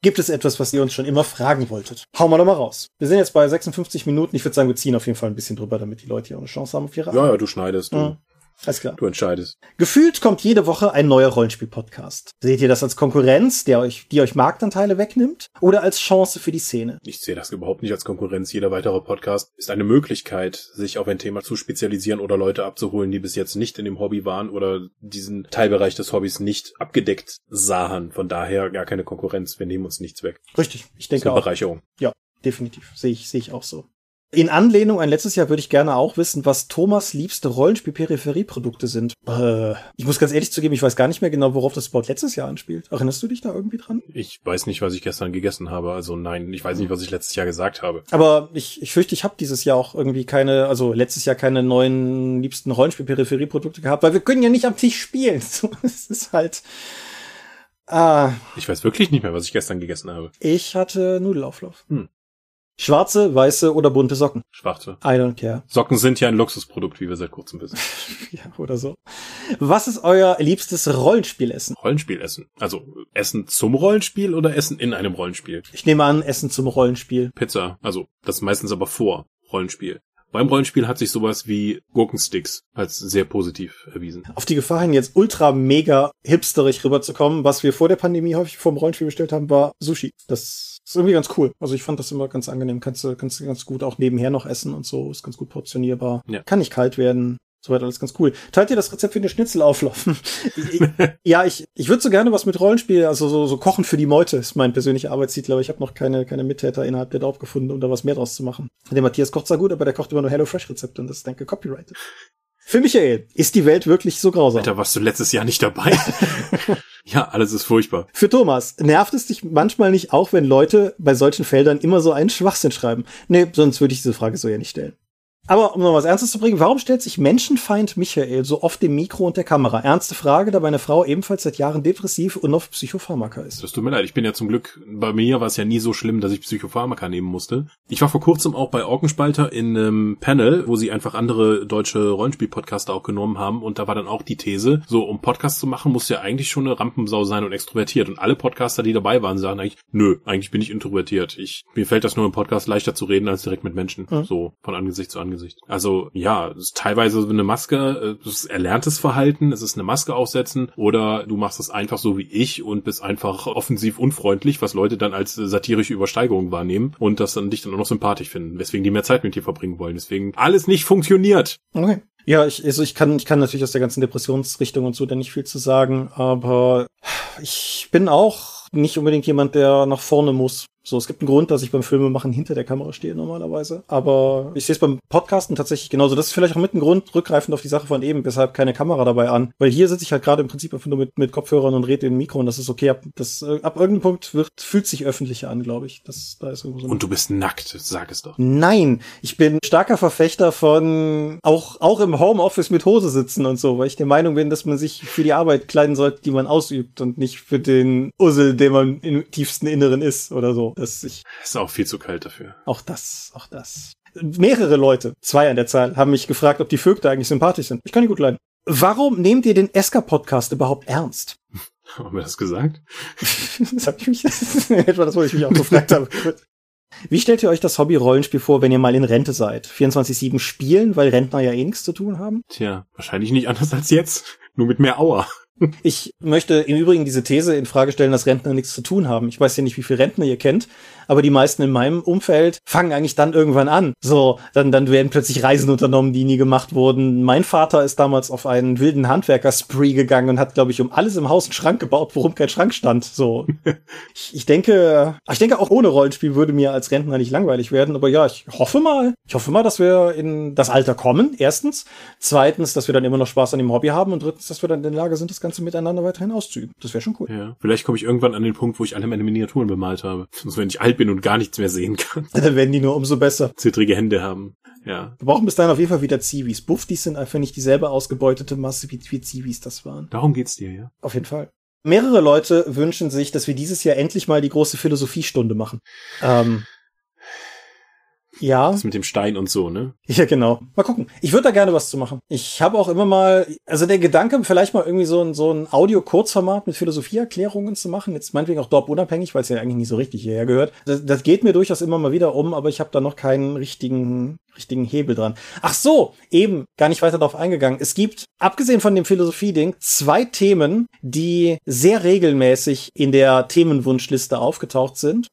Gibt es etwas, was ihr uns schon immer fragen wolltet? Hauen wir doch mal raus. Wir sind jetzt bei 56 Minuten. Ich würde sagen, wir ziehen auf jeden Fall ein bisschen drüber, damit die Leute hier auch eine Chance haben auf ihre Ja, ja, du schneidest. Du. Mhm. Alles klar. Du entscheidest. Gefühlt kommt jede Woche ein neuer Rollenspiel-Podcast. Seht ihr das als Konkurrenz, der euch, die euch Marktanteile wegnimmt? Oder als Chance für die Szene? Ich sehe das überhaupt nicht als Konkurrenz. Jeder weitere Podcast ist eine Möglichkeit, sich auf ein Thema zu spezialisieren oder Leute abzuholen, die bis jetzt nicht in dem Hobby waren oder diesen Teilbereich des Hobbys nicht abgedeckt sahen. Von daher gar keine Konkurrenz. Wir nehmen uns nichts weg. Richtig. Ich denke auch. Bereicherung. Ja, definitiv. Sehe ich, sehe ich auch so. In Anlehnung an letztes Jahr würde ich gerne auch wissen, was Thomas liebste Rollenspiel-Peripherieprodukte sind. Äh, ich muss ganz ehrlich zugeben, ich weiß gar nicht mehr genau, worauf das überhaupt letztes Jahr anspielt. Erinnerst du dich da irgendwie dran? Ich weiß nicht, was ich gestern gegessen habe. Also nein, ich weiß nicht, was ich letztes Jahr gesagt habe. Aber ich, ich fürchte, ich habe dieses Jahr auch irgendwie keine, also letztes Jahr keine neuen liebsten Rollenspiel-Peripherieprodukte gehabt, weil wir können ja nicht am Tisch spielen. Es ist halt. Ah. Ich weiß wirklich nicht mehr, was ich gestern gegessen habe. Ich hatte Nudelauflauf. Hm. Schwarze, weiße oder bunte Socken? Schwarze. I don't care. Socken sind ja ein Luxusprodukt, wie wir seit kurzem wissen. ja, oder so. Was ist euer liebstes Rollenspielessen? Rollenspielessen. Also Essen zum Rollenspiel oder Essen in einem Rollenspiel? Ich nehme an, Essen zum Rollenspiel. Pizza. Also das meistens aber vor Rollenspiel. Beim Rollenspiel hat sich sowas wie Gurkensticks als sehr positiv erwiesen. Auf die Gefahr hin, jetzt ultra mega hipsterig rüberzukommen, was wir vor der Pandemie häufig vom Rollenspiel bestellt haben, war Sushi. Das ist irgendwie ganz cool. Also ich fand das immer ganz angenehm. Kannst du, kannst du ganz gut auch nebenher noch essen und so. Ist ganz gut portionierbar. Ja. Kann nicht kalt werden. Soweit alles ganz cool. Teilt ihr das Rezept für eine Schnitzelauflauf? ja, ich, ich würde so gerne was mit Rollenspiel, also so, so Kochen für die Meute ist mein persönlicher Arbeitstitel, aber ich habe noch keine, keine Mittäter innerhalb der Dorf gefunden, um da was mehr draus zu machen. Der Matthias kocht zwar gut, aber der kocht immer nur HelloFresh-Rezepte und das ist, denke copyrighted. Für Michael, ist die Welt wirklich so grausam? Alter, warst du letztes Jahr nicht dabei? ja, alles ist furchtbar. Für Thomas, nervt es dich manchmal nicht auch, wenn Leute bei solchen Feldern immer so einen Schwachsinn schreiben? Nee, sonst würde ich diese Frage so ja nicht stellen. Aber um noch was Ernstes zu bringen, warum stellt sich Menschenfeind Michael so oft dem Mikro und der Kamera? Ernste Frage, da meine Frau ebenfalls seit Jahren depressiv und auf Psychopharmaka ist. Das tut mir leid, ich bin ja zum Glück, bei mir war es ja nie so schlimm, dass ich Psychopharmaka nehmen musste. Ich war vor kurzem auch bei Orkenspalter in einem Panel, wo sie einfach andere deutsche Rollenspiel-Podcaster auch genommen haben und da war dann auch die These, so um Podcast zu machen, muss ja eigentlich schon eine Rampensau sein und extrovertiert. Und alle Podcaster, die dabei waren, sagen eigentlich, nö, eigentlich bin ich introvertiert. Ich, mir fällt das nur im Podcast leichter zu reden als direkt mit Menschen. Mhm. So von Angesicht zu Angesicht. Also ja, es ist teilweise eine Maske, es ist erlerntes Verhalten, es ist eine Maske aufsetzen oder du machst es einfach so wie ich und bist einfach offensiv unfreundlich, was Leute dann als satirische Übersteigerung wahrnehmen und das dann dich dann auch noch sympathisch finden, weswegen die mehr Zeit mit dir verbringen wollen. Deswegen alles nicht funktioniert. Okay. Ja, ich, also ich kann, ich kann natürlich aus der ganzen Depressionsrichtung und so da nicht viel zu sagen, aber ich bin auch nicht unbedingt jemand, der nach vorne muss. So, es gibt einen Grund, dass ich beim Filmemachen hinter der Kamera stehe normalerweise. Aber ich sehe es beim Podcasten tatsächlich genauso. Das ist vielleicht auch mit ein Grund, rückgreifend auf die Sache von eben, weshalb keine Kamera dabei an. Weil hier sitze ich halt gerade im Prinzip einfach nur mit, mit Kopfhörern und rede in Mikro und das ist okay. Ab, das, äh, ab irgendeinem Punkt wird, fühlt sich öffentlicher an, glaube ich. Das, da ist irgendwo so und du bist nackt, sag es doch. Nein, ich bin starker Verfechter von auch, auch im Homeoffice mit Hose sitzen und so, weil ich der Meinung bin, dass man sich für die Arbeit kleiden sollte, die man ausübt und nicht für den Ussel, den man im tiefsten Inneren ist oder so. Das, ich, ist auch viel zu kalt dafür. Auch das, auch das. Mehrere Leute, zwei an der Zahl, haben mich gefragt, ob die Vögte eigentlich sympathisch sind. Ich kann die gut leiden. Warum nehmt ihr den Esker-Podcast überhaupt ernst? Haben wir das gesagt? das hab ich mich, etwa das, was ich mich auch gefragt habe. Wie stellt ihr euch das Hobby-Rollenspiel vor, wenn ihr mal in Rente seid? 24-7 spielen, weil Rentner ja eh nichts zu tun haben? Tja, wahrscheinlich nicht anders als jetzt. Nur mit mehr Auer. Ich möchte im Übrigen diese These in Frage stellen, dass Rentner nichts zu tun haben. Ich weiß ja nicht, wie viele Rentner ihr kennt, aber die meisten in meinem Umfeld fangen eigentlich dann irgendwann an. So, dann, dann werden plötzlich Reisen unternommen, die nie gemacht wurden. Mein Vater ist damals auf einen wilden Handwerker-Spree gegangen und hat, glaube ich, um alles im Haus einen Schrank gebaut, worum kein Schrank stand. So. ich, ich denke, ich denke auch ohne Rollenspiel würde mir als Rentner nicht langweilig werden, aber ja, ich hoffe mal, ich hoffe mal, dass wir in das Alter kommen, erstens. Zweitens, dass wir dann immer noch Spaß an dem Hobby haben und drittens, dass wir dann in der Lage sind, das Ganze miteinander weiterhin auszuüben. Das wäre schon cool. Ja. Vielleicht komme ich irgendwann an den Punkt, wo ich alle meine Miniaturen bemalt habe. Sonst, wenn ich alt bin und gar nichts mehr sehen kann. Dann werden die nur umso besser. Zittrige Hände haben. Ja. Wir brauchen bis dahin auf jeden Fall wieder Zivis. Buffdies sind einfach nicht dieselbe ausgebeutete Masse wie, wie Zivis das waren. Darum geht's dir, ja. Auf jeden Fall. Mehrere Leute wünschen sich, dass wir dieses Jahr endlich mal die große Philosophiestunde machen. Ähm, ja. Das mit dem Stein und so, ne? Ja, genau. Mal gucken. Ich würde da gerne was zu machen. Ich habe auch immer mal, also der Gedanke, vielleicht mal irgendwie so ein, so ein Audio-Kurzformat mit Philosophieerklärungen zu machen, jetzt meinetwegen auch dort unabhängig, weil es ja eigentlich nicht so richtig hierher gehört. Das, das geht mir durchaus immer mal wieder um, aber ich habe da noch keinen richtigen, richtigen Hebel dran. Ach so, eben, gar nicht weiter darauf eingegangen. Es gibt, abgesehen von dem Philosophie-Ding, zwei Themen, die sehr regelmäßig in der Themenwunschliste aufgetaucht sind.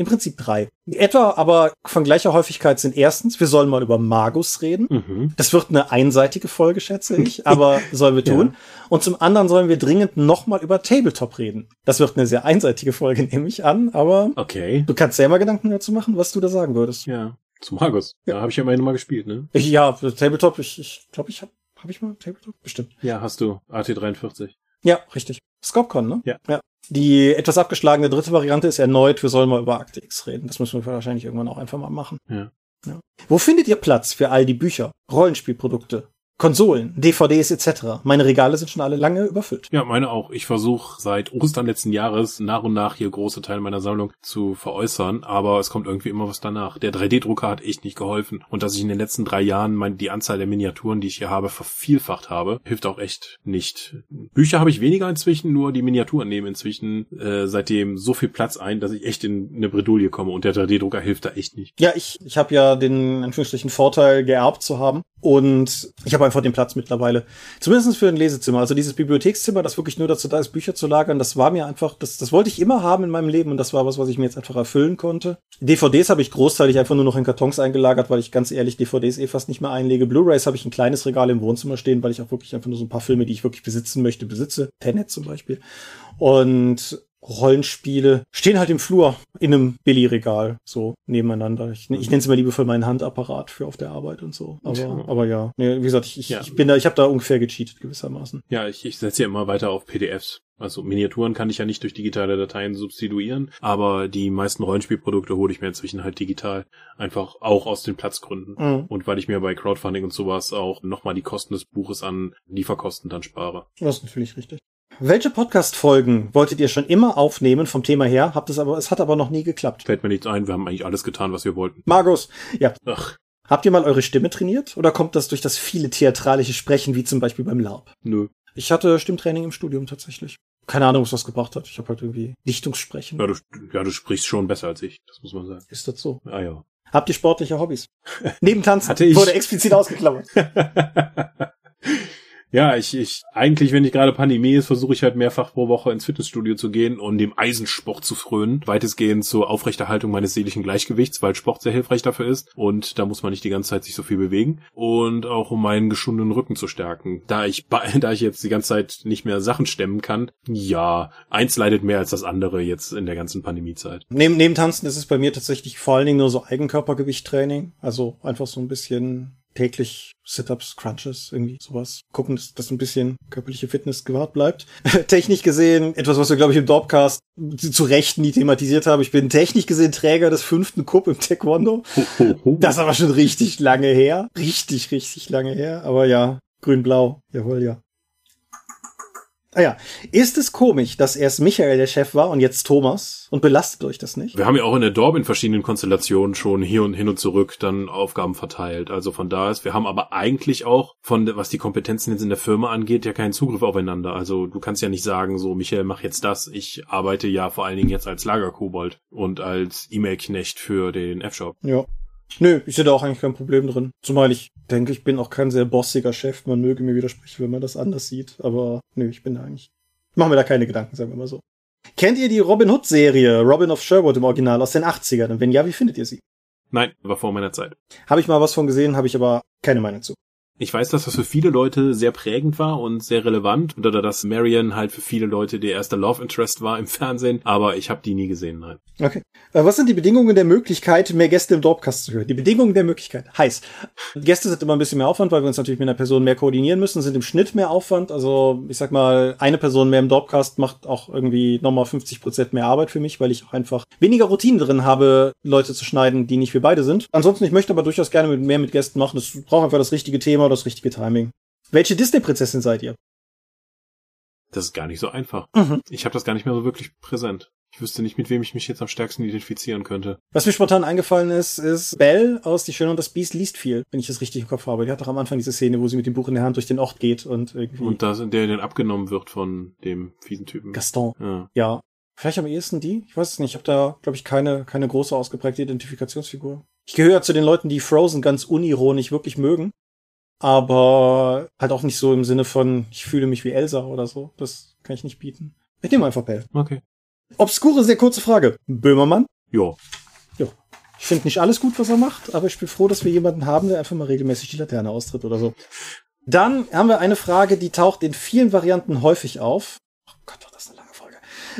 Im Prinzip drei. Etwa aber von gleicher Häufigkeit sind erstens, wir sollen mal über Magus reden. Mhm. Das wird eine einseitige Folge, schätze ich, aber sollen wir tun. Ja. Und zum anderen sollen wir dringend nochmal über Tabletop reden. Das wird eine sehr einseitige Folge, nehme ich an, aber okay. du kannst selber Gedanken dazu machen, was du da sagen würdest. Ja, zu Magus. Ja. Da habe ich ja immerhin mal gespielt, ne? Ich, ja, Tabletop, ich glaube, ich, glaub, ich habe hab ich mal Tabletop? Bestimmt. Ja, hast du. AT43. Ja, richtig. Scopcon, ne? Ja. ja. Die etwas abgeschlagene dritte Variante ist erneut, wir sollen mal über Akte X reden. Das müssen wir wahrscheinlich irgendwann auch einfach mal machen. Ja. ja. Wo findet ihr Platz für all die Bücher, Rollenspielprodukte, Konsolen, DVDs etc. Meine Regale sind schon alle lange überfüllt. Ja, meine auch. Ich versuche seit Ostern letzten Jahres nach und nach hier große Teile meiner Sammlung zu veräußern, aber es kommt irgendwie immer was danach. Der 3D-Drucker hat echt nicht geholfen und dass ich in den letzten drei Jahren mein, die Anzahl der Miniaturen, die ich hier habe, vervielfacht habe, hilft auch echt nicht. Bücher habe ich weniger inzwischen, nur die Miniaturen nehmen inzwischen äh, seitdem so viel Platz ein, dass ich echt in eine Bredouille komme und der 3D-Drucker hilft da echt nicht. Ja, ich, ich habe ja den Anführungsstrichen Vorteil geerbt zu haben und ich habe einfach den Platz mittlerweile. Zumindest für ein Lesezimmer. Also dieses Bibliothekszimmer, das wirklich nur dazu da ist, Bücher zu lagern, das war mir einfach, das, das wollte ich immer haben in meinem Leben und das war was, was ich mir jetzt einfach erfüllen konnte. DVDs habe ich großteilig einfach nur noch in Kartons eingelagert, weil ich ganz ehrlich DVDs eh fast nicht mehr einlege. Blu-rays habe ich ein kleines Regal im Wohnzimmer stehen, weil ich auch wirklich einfach nur so ein paar Filme, die ich wirklich besitzen möchte, besitze. Tenet zum Beispiel. Und Rollenspiele stehen halt im Flur in einem Billigregal so nebeneinander. Ich, ich nenne es mal liebevoll meinen Handapparat für auf der Arbeit und so. Aber, ja. aber ja, nee, wie gesagt, ich, ich, ja. ich bin da, ich habe da ungefähr gecheatet gewissermaßen. Ja, ich, ich setze ja immer weiter auf PDFs. Also Miniaturen kann ich ja nicht durch digitale Dateien substituieren, aber die meisten Rollenspielprodukte hole ich mir inzwischen halt digital. Einfach auch aus den Platzgründen. Mhm. Und weil ich mir bei Crowdfunding und sowas auch nochmal die Kosten des Buches an Lieferkosten dann spare. Das ist natürlich richtig. Welche Podcast-Folgen wolltet ihr schon immer aufnehmen vom Thema her? Habt es aber, es hat aber noch nie geklappt. Fällt mir nichts ein. Wir haben eigentlich alles getan, was wir wollten. Markus, ja. Ach. Habt ihr mal eure Stimme trainiert? Oder kommt das durch das viele theatralische Sprechen, wie zum Beispiel beim LARP? Nö. Ich hatte Stimmtraining im Studium tatsächlich. Keine Ahnung, was das gebracht hat. Ich habe halt irgendwie Dichtungssprechen. Ja du, ja, du sprichst schon besser als ich. Das muss man sagen. Ist das so? Ah ja. Habt ihr sportliche Hobbys? Neben Tanzen Hatte ich. wurde explizit ausgeklammert. Ja, ich, ich, eigentlich, wenn nicht gerade Pandemie ist, versuche ich halt mehrfach pro Woche ins Fitnessstudio zu gehen und dem Eisensport zu frönen. Weitestgehend zur Aufrechterhaltung meines seelischen Gleichgewichts, weil Sport sehr hilfreich dafür ist. Und da muss man nicht die ganze Zeit sich so viel bewegen. Und auch um meinen geschundenen Rücken zu stärken. Da ich, da ich jetzt die ganze Zeit nicht mehr Sachen stemmen kann, ja, eins leidet mehr als das andere jetzt in der ganzen Pandemiezeit. Neben, neben Tanzen ist es bei mir tatsächlich vor allen Dingen nur so Eigenkörpergewichttraining. Also einfach so ein bisschen täglich Sit-ups, Crunches, irgendwie sowas. Gucken, dass, dass ein bisschen körperliche Fitness gewahrt bleibt. technisch gesehen, etwas, was wir, glaube ich, im Dorpcast zu Recht nie thematisiert haben. Ich bin technisch gesehen Träger des fünften Cup im Taekwondo. das ist aber schon richtig lange her. Richtig, richtig lange her. Aber ja, grün-blau. Jawohl, ja. Ah ja, ist es komisch, dass erst Michael der Chef war und jetzt Thomas und belastet euch das nicht? Wir haben ja auch in der Dorp in verschiedenen Konstellationen schon hier und hin und zurück dann Aufgaben verteilt. Also von da ist, wir haben aber eigentlich auch von, was die Kompetenzen jetzt in der Firma angeht, ja keinen Zugriff aufeinander. Also du kannst ja nicht sagen, so Michael, mach jetzt das. Ich arbeite ja vor allen Dingen jetzt als Lagerkobold und als E-Mail-Knecht für den F-Shop. Ja. Nö, ich sehe da auch eigentlich kein Problem drin. Zumal ich denke, ich bin auch kein sehr bossiger Chef. Man möge mir widersprechen, wenn man das anders sieht. Aber nö, ich bin da eigentlich. Ich mache mir da keine Gedanken, sagen wir mal so. Kennt ihr die Robin Hood Serie, Robin of Sherwood im Original aus den 80ern? Und wenn ja, wie findet ihr sie? Nein, war vor meiner Zeit. Habe ich mal was von gesehen, habe ich aber keine Meinung zu. Ich weiß, dass das für viele Leute sehr prägend war und sehr relevant oder dass Marion halt für viele Leute der erste Love Interest war im Fernsehen, aber ich habe die nie gesehen, nein. Okay. Äh, was sind die Bedingungen der Möglichkeit, mehr Gäste im Dorpcast zu hören? Die Bedingungen der Möglichkeit. Heiß. Gäste sind immer ein bisschen mehr Aufwand, weil wir uns natürlich mit einer Person mehr koordinieren müssen, sind im Schnitt mehr Aufwand. Also ich sag mal, eine Person mehr im Dorpcast macht auch irgendwie nochmal 50 Prozent mehr Arbeit für mich, weil ich auch einfach weniger Routine drin habe, Leute zu schneiden, die nicht wir beide sind. Ansonsten, ich möchte aber durchaus gerne mehr mit Gästen machen. Das braucht einfach das richtige Thema das richtige Timing. Welche Disney-Prinzessin seid ihr? Das ist gar nicht so einfach. Mhm. Ich habe das gar nicht mehr so wirklich präsent. Ich wüsste nicht, mit wem ich mich jetzt am stärksten identifizieren könnte. Was mir spontan eingefallen ist, ist Belle aus Die Schöne und das Biest liest viel, wenn ich das richtig im Kopf habe. Die hat doch am Anfang diese Szene, wo sie mit dem Buch in der Hand durch den Ort geht und irgendwie. Und da der dann abgenommen wird von dem fiesen Typen. Gaston. Ja. ja. Vielleicht am ehesten die? Ich weiß es nicht. Ich habe da, glaube ich, keine, keine große ausgeprägte Identifikationsfigur. Ich gehöre zu den Leuten, die Frozen ganz unironisch wirklich mögen aber halt auch nicht so im Sinne von, ich fühle mich wie Elsa oder so. Das kann ich nicht bieten. Ich nehme einfach Bell. Okay. Obskure, sehr kurze Frage. Böhmermann? Jo. Jo. Ich finde nicht alles gut, was er macht, aber ich bin froh, dass wir jemanden haben, der einfach mal regelmäßig die Laterne austritt oder so. Dann haben wir eine Frage, die taucht in vielen Varianten häufig auf. Oh Gott, war das eine lange.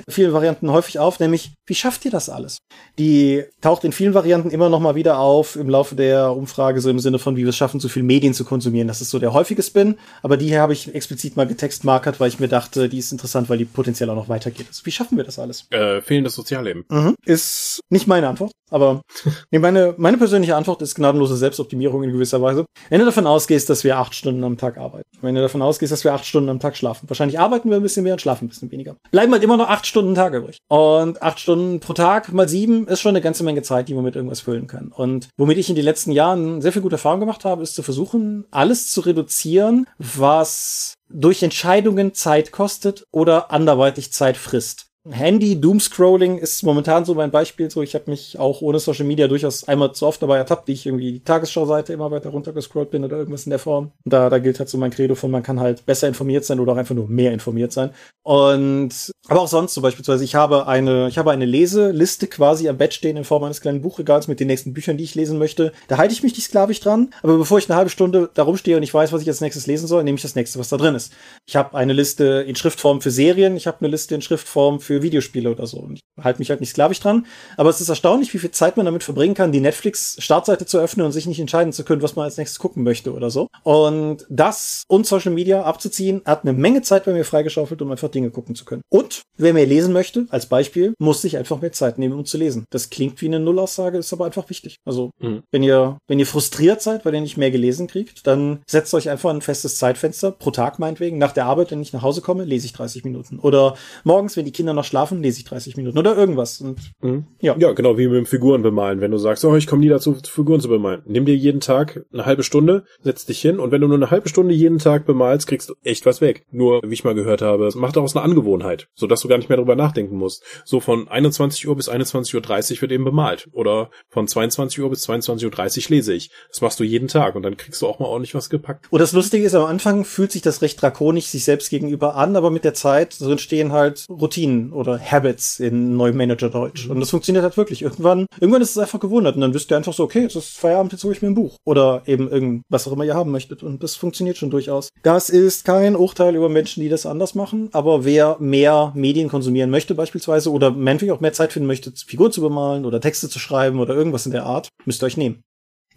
Vielen Varianten häufig auf, nämlich, wie schafft ihr das alles? Die taucht in vielen Varianten immer noch mal wieder auf im Laufe der Umfrage, so im Sinne von, wie wir es schaffen, so viel Medien zu konsumieren. Das ist so der häufige Spin. Aber die hier habe ich explizit mal getextmarkert, weil ich mir dachte, die ist interessant, weil die potenziell auch noch weitergeht. Also, wie schaffen wir das alles? Äh, fehlendes Sozialleben. Mhm. Ist nicht meine Antwort. Aber nee, meine, meine persönliche Antwort ist gnadenlose Selbstoptimierung in gewisser Weise. Wenn du davon ausgehst, dass wir acht Stunden am Tag arbeiten. Wenn du davon ausgehst, dass wir acht Stunden am Tag schlafen. Wahrscheinlich arbeiten wir ein bisschen mehr und schlafen ein bisschen weniger. Bleiben halt immer noch acht Stunden Tag übrig. Und acht Stunden pro Tag mal sieben ist schon eine ganze Menge Zeit, die man mit irgendwas füllen kann. Und womit ich in den letzten Jahren sehr viel gute Erfahrung gemacht habe, ist zu versuchen, alles zu reduzieren, was durch Entscheidungen Zeit kostet oder anderweitig Zeit frisst. Handy Doomscrolling ist momentan so mein Beispiel. So, ich habe mich auch ohne Social Media durchaus einmal zu oft dabei ertappt, wie ich irgendwie die Tagesschau-Seite immer weiter runtergescrollt bin oder irgendwas in der Form. Da, da gilt halt so mein Credo von, man kann halt besser informiert sein oder auch einfach nur mehr informiert sein. Und aber auch sonst, so beispielsweise, ich habe eine, ich habe eine Leseliste quasi am Bett stehen in Form eines kleinen Buchregals mit den nächsten Büchern, die ich lesen möchte. Da halte ich mich nicht sklavisch dran, aber bevor ich eine halbe Stunde da rumstehe und ich weiß, was ich als nächstes lesen soll, nehme ich das nächste, was da drin ist. Ich habe eine Liste in Schriftform für Serien, ich habe eine Liste in Schriftform für für Videospiele oder so. Und ich halte mich halt nicht sklavisch dran. Aber es ist erstaunlich, wie viel Zeit man damit verbringen kann, die Netflix-Startseite zu öffnen und sich nicht entscheiden zu können, was man als nächstes gucken möchte oder so. Und das und Social Media abzuziehen, hat eine Menge Zeit bei mir freigeschaufelt, um einfach Dinge gucken zu können. Und wer mehr lesen möchte, als Beispiel, muss sich einfach mehr Zeit nehmen, um zu lesen. Das klingt wie eine Nullaussage, ist aber einfach wichtig. Also, mhm. wenn ihr, wenn ihr frustriert seid, weil ihr nicht mehr gelesen kriegt, dann setzt euch einfach ein festes Zeitfenster pro Tag meinetwegen. Nach der Arbeit, wenn ich nach Hause komme, lese ich 30 Minuten. Oder morgens, wenn die Kinder noch schlafen, lese ich 30 Minuten. Oder irgendwas. Und, mhm. ja. ja, genau wie mit dem Figuren bemalen. Wenn du sagst, oh, ich komme nie dazu, Figuren zu bemalen. Nimm dir jeden Tag eine halbe Stunde, setz dich hin und wenn du nur eine halbe Stunde jeden Tag bemalst, kriegst du echt was weg. Nur, wie ich mal gehört habe, es macht daraus eine Angewohnheit, sodass du gar nicht mehr darüber nachdenken musst. So von 21 Uhr bis 21.30 Uhr wird eben bemalt. Oder von 22 Uhr bis 22.30 Uhr lese ich. Das machst du jeden Tag und dann kriegst du auch mal ordentlich was gepackt. Und das Lustige ist, am Anfang fühlt sich das recht drakonisch sich selbst gegenüber an, aber mit der Zeit so entstehen halt Routinen oder Habits in neuem Manager-Deutsch. Mhm. Und das funktioniert halt wirklich. Irgendwann, irgendwann ist es einfach gewundert und dann wisst ihr einfach so, okay, es ist Feierabend, jetzt hole ich mir ein Buch. Oder eben irgend, was auch immer ihr haben möchtet. Und das funktioniert schon durchaus. Das ist kein Urteil über Menschen, die das anders machen, aber wer mehr Medien konsumieren möchte beispielsweise oder meinetwegen auch mehr Zeit finden möchte, Figuren zu bemalen oder Texte zu schreiben oder irgendwas in der Art, müsst ihr euch nehmen.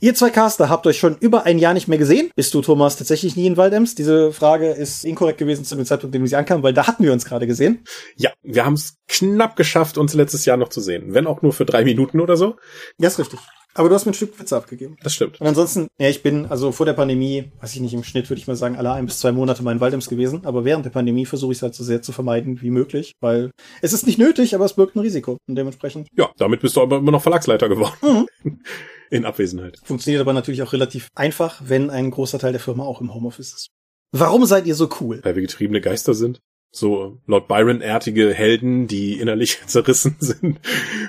Ihr zwei Caster habt euch schon über ein Jahr nicht mehr gesehen. Bist du, Thomas, tatsächlich nie in Waldems? Diese Frage ist inkorrekt gewesen zu dem Zeitpunkt, dem sie ankam, weil da hatten wir uns gerade gesehen. Ja, wir haben es knapp geschafft, uns letztes Jahr noch zu sehen. Wenn auch nur für drei Minuten oder so. Ja, ist richtig. Aber du hast mir ein Stück Pizza abgegeben. Das stimmt. Und ansonsten, ja, ich bin, also vor der Pandemie, weiß ich nicht, im Schnitt würde ich mal sagen, alle ein bis zwei Monate mal in Waldems gewesen. Aber während der Pandemie versuche ich es halt so sehr zu vermeiden wie möglich, weil es ist nicht nötig, aber es birgt ein Risiko. Und dementsprechend. Ja, damit bist du aber immer noch Verlagsleiter geworden. Mhm. in Abwesenheit. Funktioniert aber natürlich auch relativ einfach, wenn ein großer Teil der Firma auch im Homeoffice ist. Warum seid ihr so cool? Weil wir getriebene Geister sind so Lord Byron-artige Helden, die innerlich zerrissen sind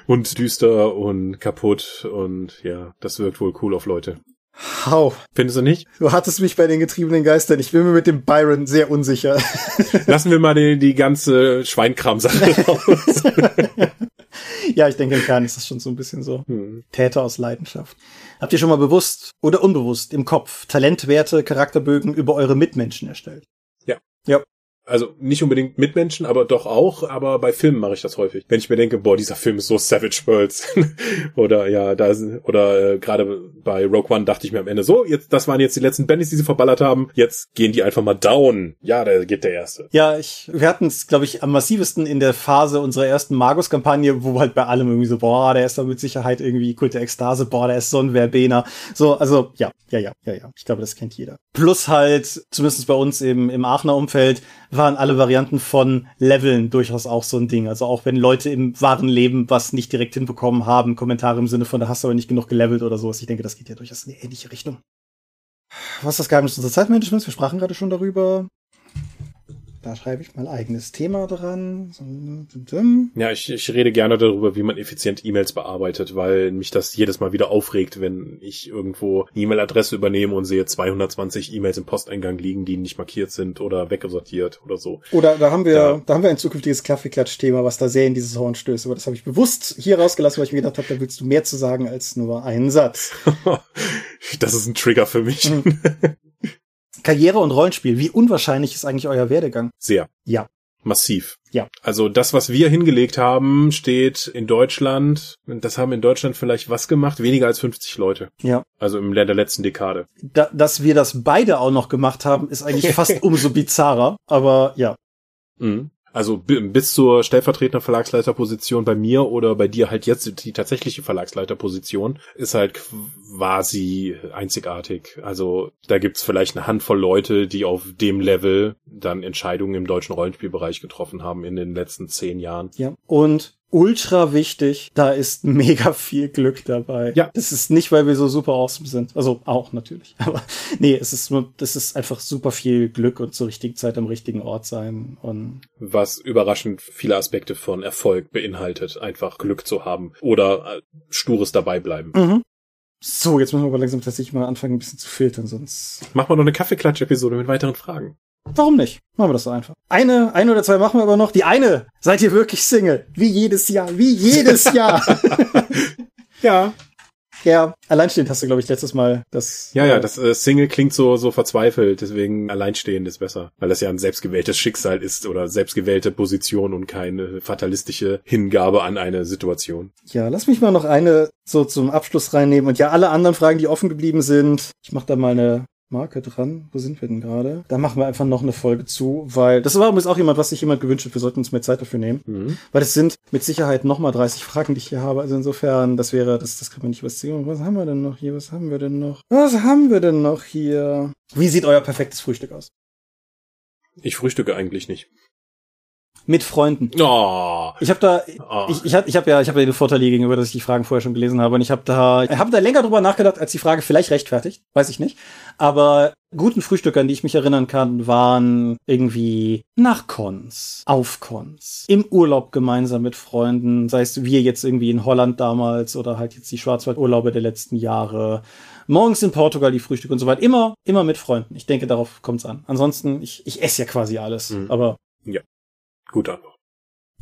und düster und kaputt und ja, das wirkt wohl cool auf Leute. Hau. Findest du nicht? Du hattest mich bei den getriebenen Geistern. Ich bin mir mit dem Byron sehr unsicher. Lassen wir mal die, die ganze Schweinkram-Sache raus. ja, ich denke im Kern ist das schon so ein bisschen so. Hm. Täter aus Leidenschaft. Habt ihr schon mal bewusst oder unbewusst im Kopf Talentwerte, Charakterbögen über eure Mitmenschen erstellt? Ja. Ja. Also nicht unbedingt mit Menschen, aber doch auch. Aber bei Filmen mache ich das häufig. Wenn ich mir denke, boah, dieser Film ist so Savage Worlds. oder ja, da oder äh, gerade bei Rogue One dachte ich mir am Ende so, jetzt das waren jetzt die letzten Bandits, die sie verballert haben. Jetzt gehen die einfach mal down. Ja, da geht der erste. Ja, ich wir hatten es, glaube ich, am massivsten in der Phase unserer ersten Magus-Kampagne, wo halt bei allem irgendwie so, boah, der ist da mit Sicherheit irgendwie Kult der Ekstase, boah, der ist so ein Verbener. So, also ja, ja, ja, ja, ja. Ich glaube, das kennt jeder. Plus halt, zumindest bei uns im, im Aachener Umfeld, waren alle Varianten von Leveln durchaus auch so ein Ding. Also auch wenn Leute im wahren Leben was nicht direkt hinbekommen haben, Kommentare im Sinne von, da hast du aber nicht genug gelevelt oder sowas. Ich denke, das geht ja durchaus in eine ähnliche Richtung. Was ist das Geheimnis unseres Zeitmanagements? Wir sprachen gerade schon darüber. Da schreibe ich mal eigenes Thema dran. Ja, ich, ich rede gerne darüber, wie man effizient E-Mails bearbeitet, weil mich das jedes Mal wieder aufregt, wenn ich irgendwo eine E-Mail-Adresse übernehme und sehe 220 E-Mails im Posteingang liegen, die nicht markiert sind oder weggesortiert oder so. Oder da haben wir, ja. da haben wir ein zukünftiges Kaffeeklatsch-Thema, was da sehr in dieses Horn stößt. Aber das habe ich bewusst hier rausgelassen, weil ich mir gedacht habe, da willst du mehr zu sagen als nur einen Satz. das ist ein Trigger für mich. Karriere und Rollenspiel, wie unwahrscheinlich ist eigentlich euer Werdegang? Sehr. Ja. Massiv. Ja. Also das, was wir hingelegt haben, steht in Deutschland, das haben in Deutschland vielleicht was gemacht? Weniger als 50 Leute. Ja. Also im der letzten Dekade. Da, dass wir das beide auch noch gemacht haben, ist eigentlich fast umso bizarrer, aber ja. Mhm. Also bis zur stellvertretenden Verlagsleiterposition bei mir oder bei dir halt jetzt die tatsächliche Verlagsleiterposition ist halt quasi einzigartig. Also da gibt's vielleicht eine Handvoll Leute, die auf dem Level dann Entscheidungen im deutschen Rollenspielbereich getroffen haben in den letzten zehn Jahren. Ja. Und ultra wichtig. Da ist mega viel Glück dabei. Ja. Das ist nicht, weil wir so super awesome sind. Also auch natürlich. Aber nee, es ist nur, das ist einfach super viel Glück und zur richtigen Zeit am richtigen Ort sein und. Was überraschend viele Aspekte von Erfolg beinhaltet. Einfach Glück zu haben oder äh, stures dabei bleiben. Mhm. So, jetzt müssen wir aber langsam tatsächlich mal anfangen, ein bisschen zu filtern, sonst. Machen wir noch eine Kaffeeklatsch-Episode mit weiteren Fragen. Warum nicht? Machen wir das so einfach. Eine, eine oder zwei machen wir aber noch. Die eine, seid ihr wirklich Single? Wie jedes Jahr, wie jedes Jahr. ja. Ja, alleinstehend hast du, glaube ich, letztes Mal das. Ja, ja, äh, das äh, Single klingt so so verzweifelt, deswegen alleinstehend ist besser, weil das ja ein selbstgewähltes Schicksal ist oder selbstgewählte Position und keine fatalistische Hingabe an eine Situation. Ja, lass mich mal noch eine so zum Abschluss reinnehmen. Und ja, alle anderen Fragen, die offen geblieben sind, ich mach da mal eine Marke dran. Wo sind wir denn gerade? Da machen wir einfach noch eine Folge zu, weil das war übrigens auch jemand, was sich jemand gewünscht hat. Wir sollten uns mehr Zeit dafür nehmen. Mhm. Weil es sind mit Sicherheit nochmal 30 Fragen, die ich hier habe. Also insofern, das wäre, das, das kann man nicht überziehen. Was haben wir denn noch hier? Was haben wir denn noch? Was haben wir denn noch hier? Wie sieht euer perfektes Frühstück aus? Ich frühstücke eigentlich nicht. Mit Freunden. Oh, Ich habe da, Oh. ich, ich habe ich hab ja, ich habe ja den Vorteil hier gegenüber, dass ich die Fragen vorher schon gelesen habe und ich habe da, ich habe da länger drüber nachgedacht, als die Frage vielleicht rechtfertigt, weiß ich nicht. Aber guten Frühstücke, an die ich mich erinnern kann, waren irgendwie nach Cons, auf Cons, im Urlaub gemeinsam mit Freunden, sei es wir jetzt irgendwie in Holland damals oder halt jetzt die Schwarzwaldurlaube der letzten Jahre. Morgens in Portugal die Frühstücke und so weiter. Immer, immer mit Freunden. Ich denke, darauf kommt's an. Ansonsten, ich, ich esse ja quasi alles. Mhm. Aber gute Antwort.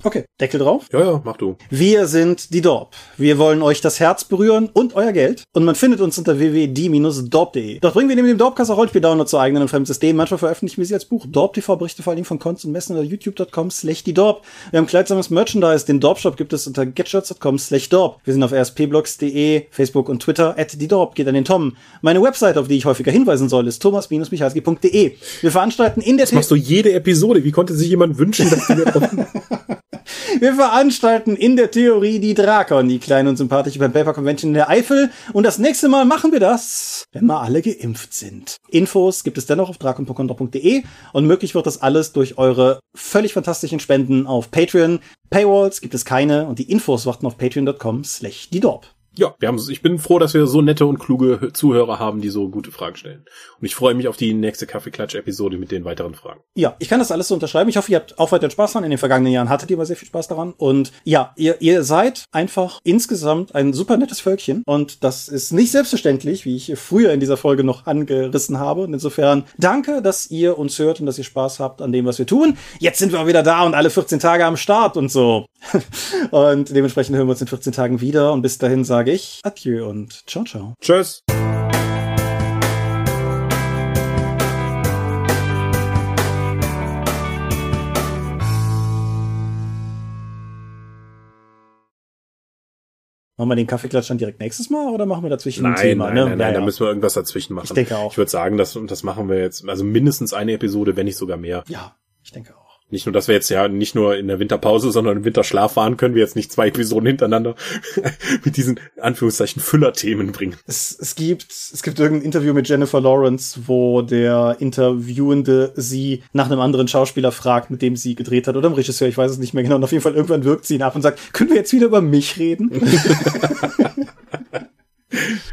Okay, Deckel drauf. Ja, ja, mach du. Wir sind die Dorp. Wir wollen euch das Herz berühren und euer Geld. Und man findet uns unter www.die-dorp.de. Dort bringen wir neben dem Dorpcast auch Rollenspiel-Download zu eigenen und fremden Systemen. Manchmal veröffentlichen wir sie als Buch. Dorp TV berichte vor allem von Cons und Messen oder youtube.com slash die Dorp. Wir haben kleidsames Merchandise. Den Dorp-Shop gibt es unter getshirts.com slash Dorp. Wir sind auf rspblogs.de, Facebook und Twitter at die Dorp. Geht an den Tom. Meine Website, auf die ich häufiger hinweisen soll, ist thomas-michalski.de. Wir veranstalten in der Das machst du jede Episode. Wie konnte sich jemand wünschen, dass du Wir veranstalten in der Theorie die Drakon, die kleine und sympathische Paper Convention in der Eifel. Und das nächste Mal machen wir das, wenn wir alle geimpft sind. Infos gibt es dennoch auf drakon.de und möglich wird das alles durch eure völlig fantastischen Spenden auf Patreon. Paywalls gibt es keine und die Infos warten auf patreon.com slash die Dorp. Ja, wir haben, ich bin froh, dass wir so nette und kluge Zuhörer haben, die so gute Fragen stellen. Und ich freue mich auf die nächste Kaffeeklatsch-Episode mit den weiteren Fragen. Ja, ich kann das alles so unterschreiben. Ich hoffe, ihr habt auch weiter Spaß daran. In den vergangenen Jahren hattet ihr aber sehr viel Spaß daran. Und ja, ihr, ihr seid einfach insgesamt ein super nettes Völkchen. Und das ist nicht selbstverständlich, wie ich früher in dieser Folge noch angerissen habe. Und insofern danke, dass ihr uns hört und dass ihr Spaß habt an dem, was wir tun. Jetzt sind wir auch wieder da und alle 14 Tage am Start und so. und dementsprechend hören wir uns in 14 Tagen wieder. Und bis dahin sage ich Adieu und ciao, ciao. Tschüss! Machen wir den Kaffeeklatsch dann direkt nächstes Mal oder machen wir dazwischen ein Nein, Thema? nein, ne? nein, nein, Ja, da müssen wir irgendwas dazwischen machen. Ich denke auch. Ich würde sagen, das, das machen wir jetzt, also mindestens eine Episode, wenn nicht sogar mehr. Ja, ich denke auch. Nicht nur, dass wir jetzt ja nicht nur in der Winterpause, sondern im Winterschlaf fahren, können wir jetzt nicht zwei Episoden hintereinander mit diesen Anführungszeichen Füllerthemen bringen. Es, es gibt es gibt irgendein Interview mit Jennifer Lawrence, wo der Interviewende sie nach einem anderen Schauspieler fragt, mit dem sie gedreht hat oder im Regisseur, ich weiß es nicht mehr genau. Und auf jeden Fall irgendwann wirkt sie ihn ab und sagt, können wir jetzt wieder über mich reden?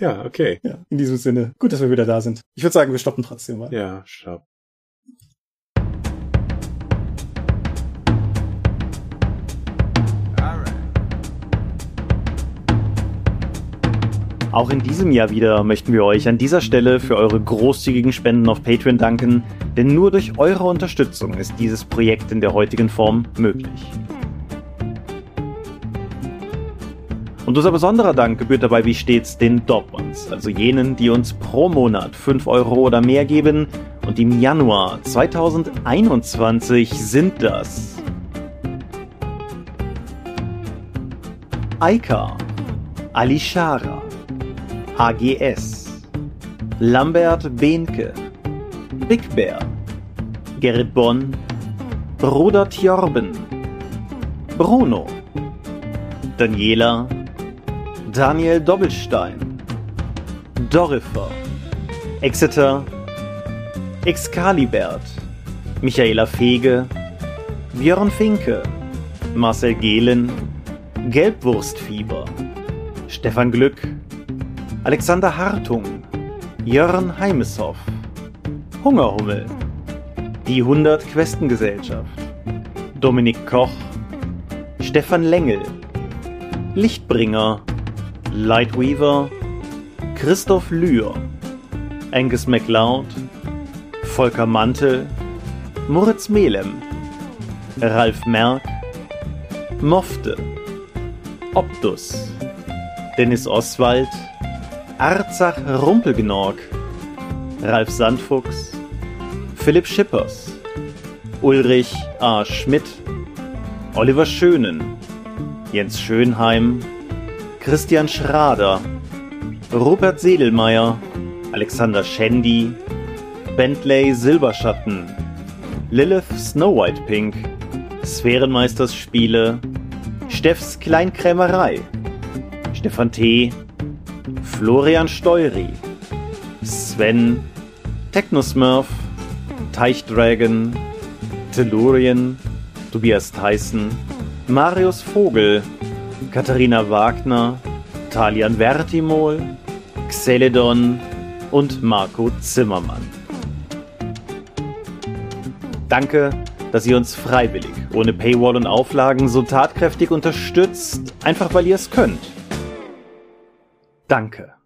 Ja, okay. ja, in diesem Sinne. Gut, dass wir wieder da sind. Ich würde sagen, wir stoppen trotzdem mal. Ja, stopp. Auch in diesem Jahr wieder möchten wir euch an dieser Stelle für eure großzügigen Spenden auf Patreon danken, denn nur durch eure Unterstützung ist dieses Projekt in der heutigen Form möglich. Und unser besonderer Dank gebührt dabei wie stets den Dortmunds, also jenen, die uns pro Monat 5 Euro oder mehr geben. Und im Januar 2021 sind das Aika, Alishara, HGS, Lambert Behnke, Big Bear, Gerrit Bonn, Bruder Tjorben, Bruno, Daniela, Daniel Doppelstein, Dorifer, Exeter, Excalibert, Michaela Fege, Björn Finke, Marcel Gehlen, Gelbwurstfieber, Stefan Glück, Alexander Hartung, Jörn Heimeshoff, Hungerhummel, die 100 Questengesellschaft, Dominik Koch, Stefan Lengel, Lichtbringer, Lightweaver, Christoph Lühr, Angus MacLeod, Volker Mantel, Moritz Melem, Ralf Merck, Mofte, Optus, Dennis Oswald, Arzach Rumpelgenorg, Ralf Sandfuchs, Philipp Schippers, Ulrich A. Schmidt, Oliver Schönen, Jens Schönheim, Christian Schrader, Rupert Sedelmeier, Alexander Schendi, Bentley Silberschatten, Lilith Snow White Pink, Sphärenmeisters Spiele, Steffs Kleinkrämerei, Stefan T., Florian Steury, Sven, Technosmurf, Teichdragon, Tellurien, Tobias Tyson, Marius Vogel, Katharina Wagner, Talian Vertimol, Xeledon und Marco Zimmermann. Danke, dass ihr uns freiwillig, ohne Paywall und Auflagen, so tatkräftig unterstützt, einfach weil ihr es könnt. Danke.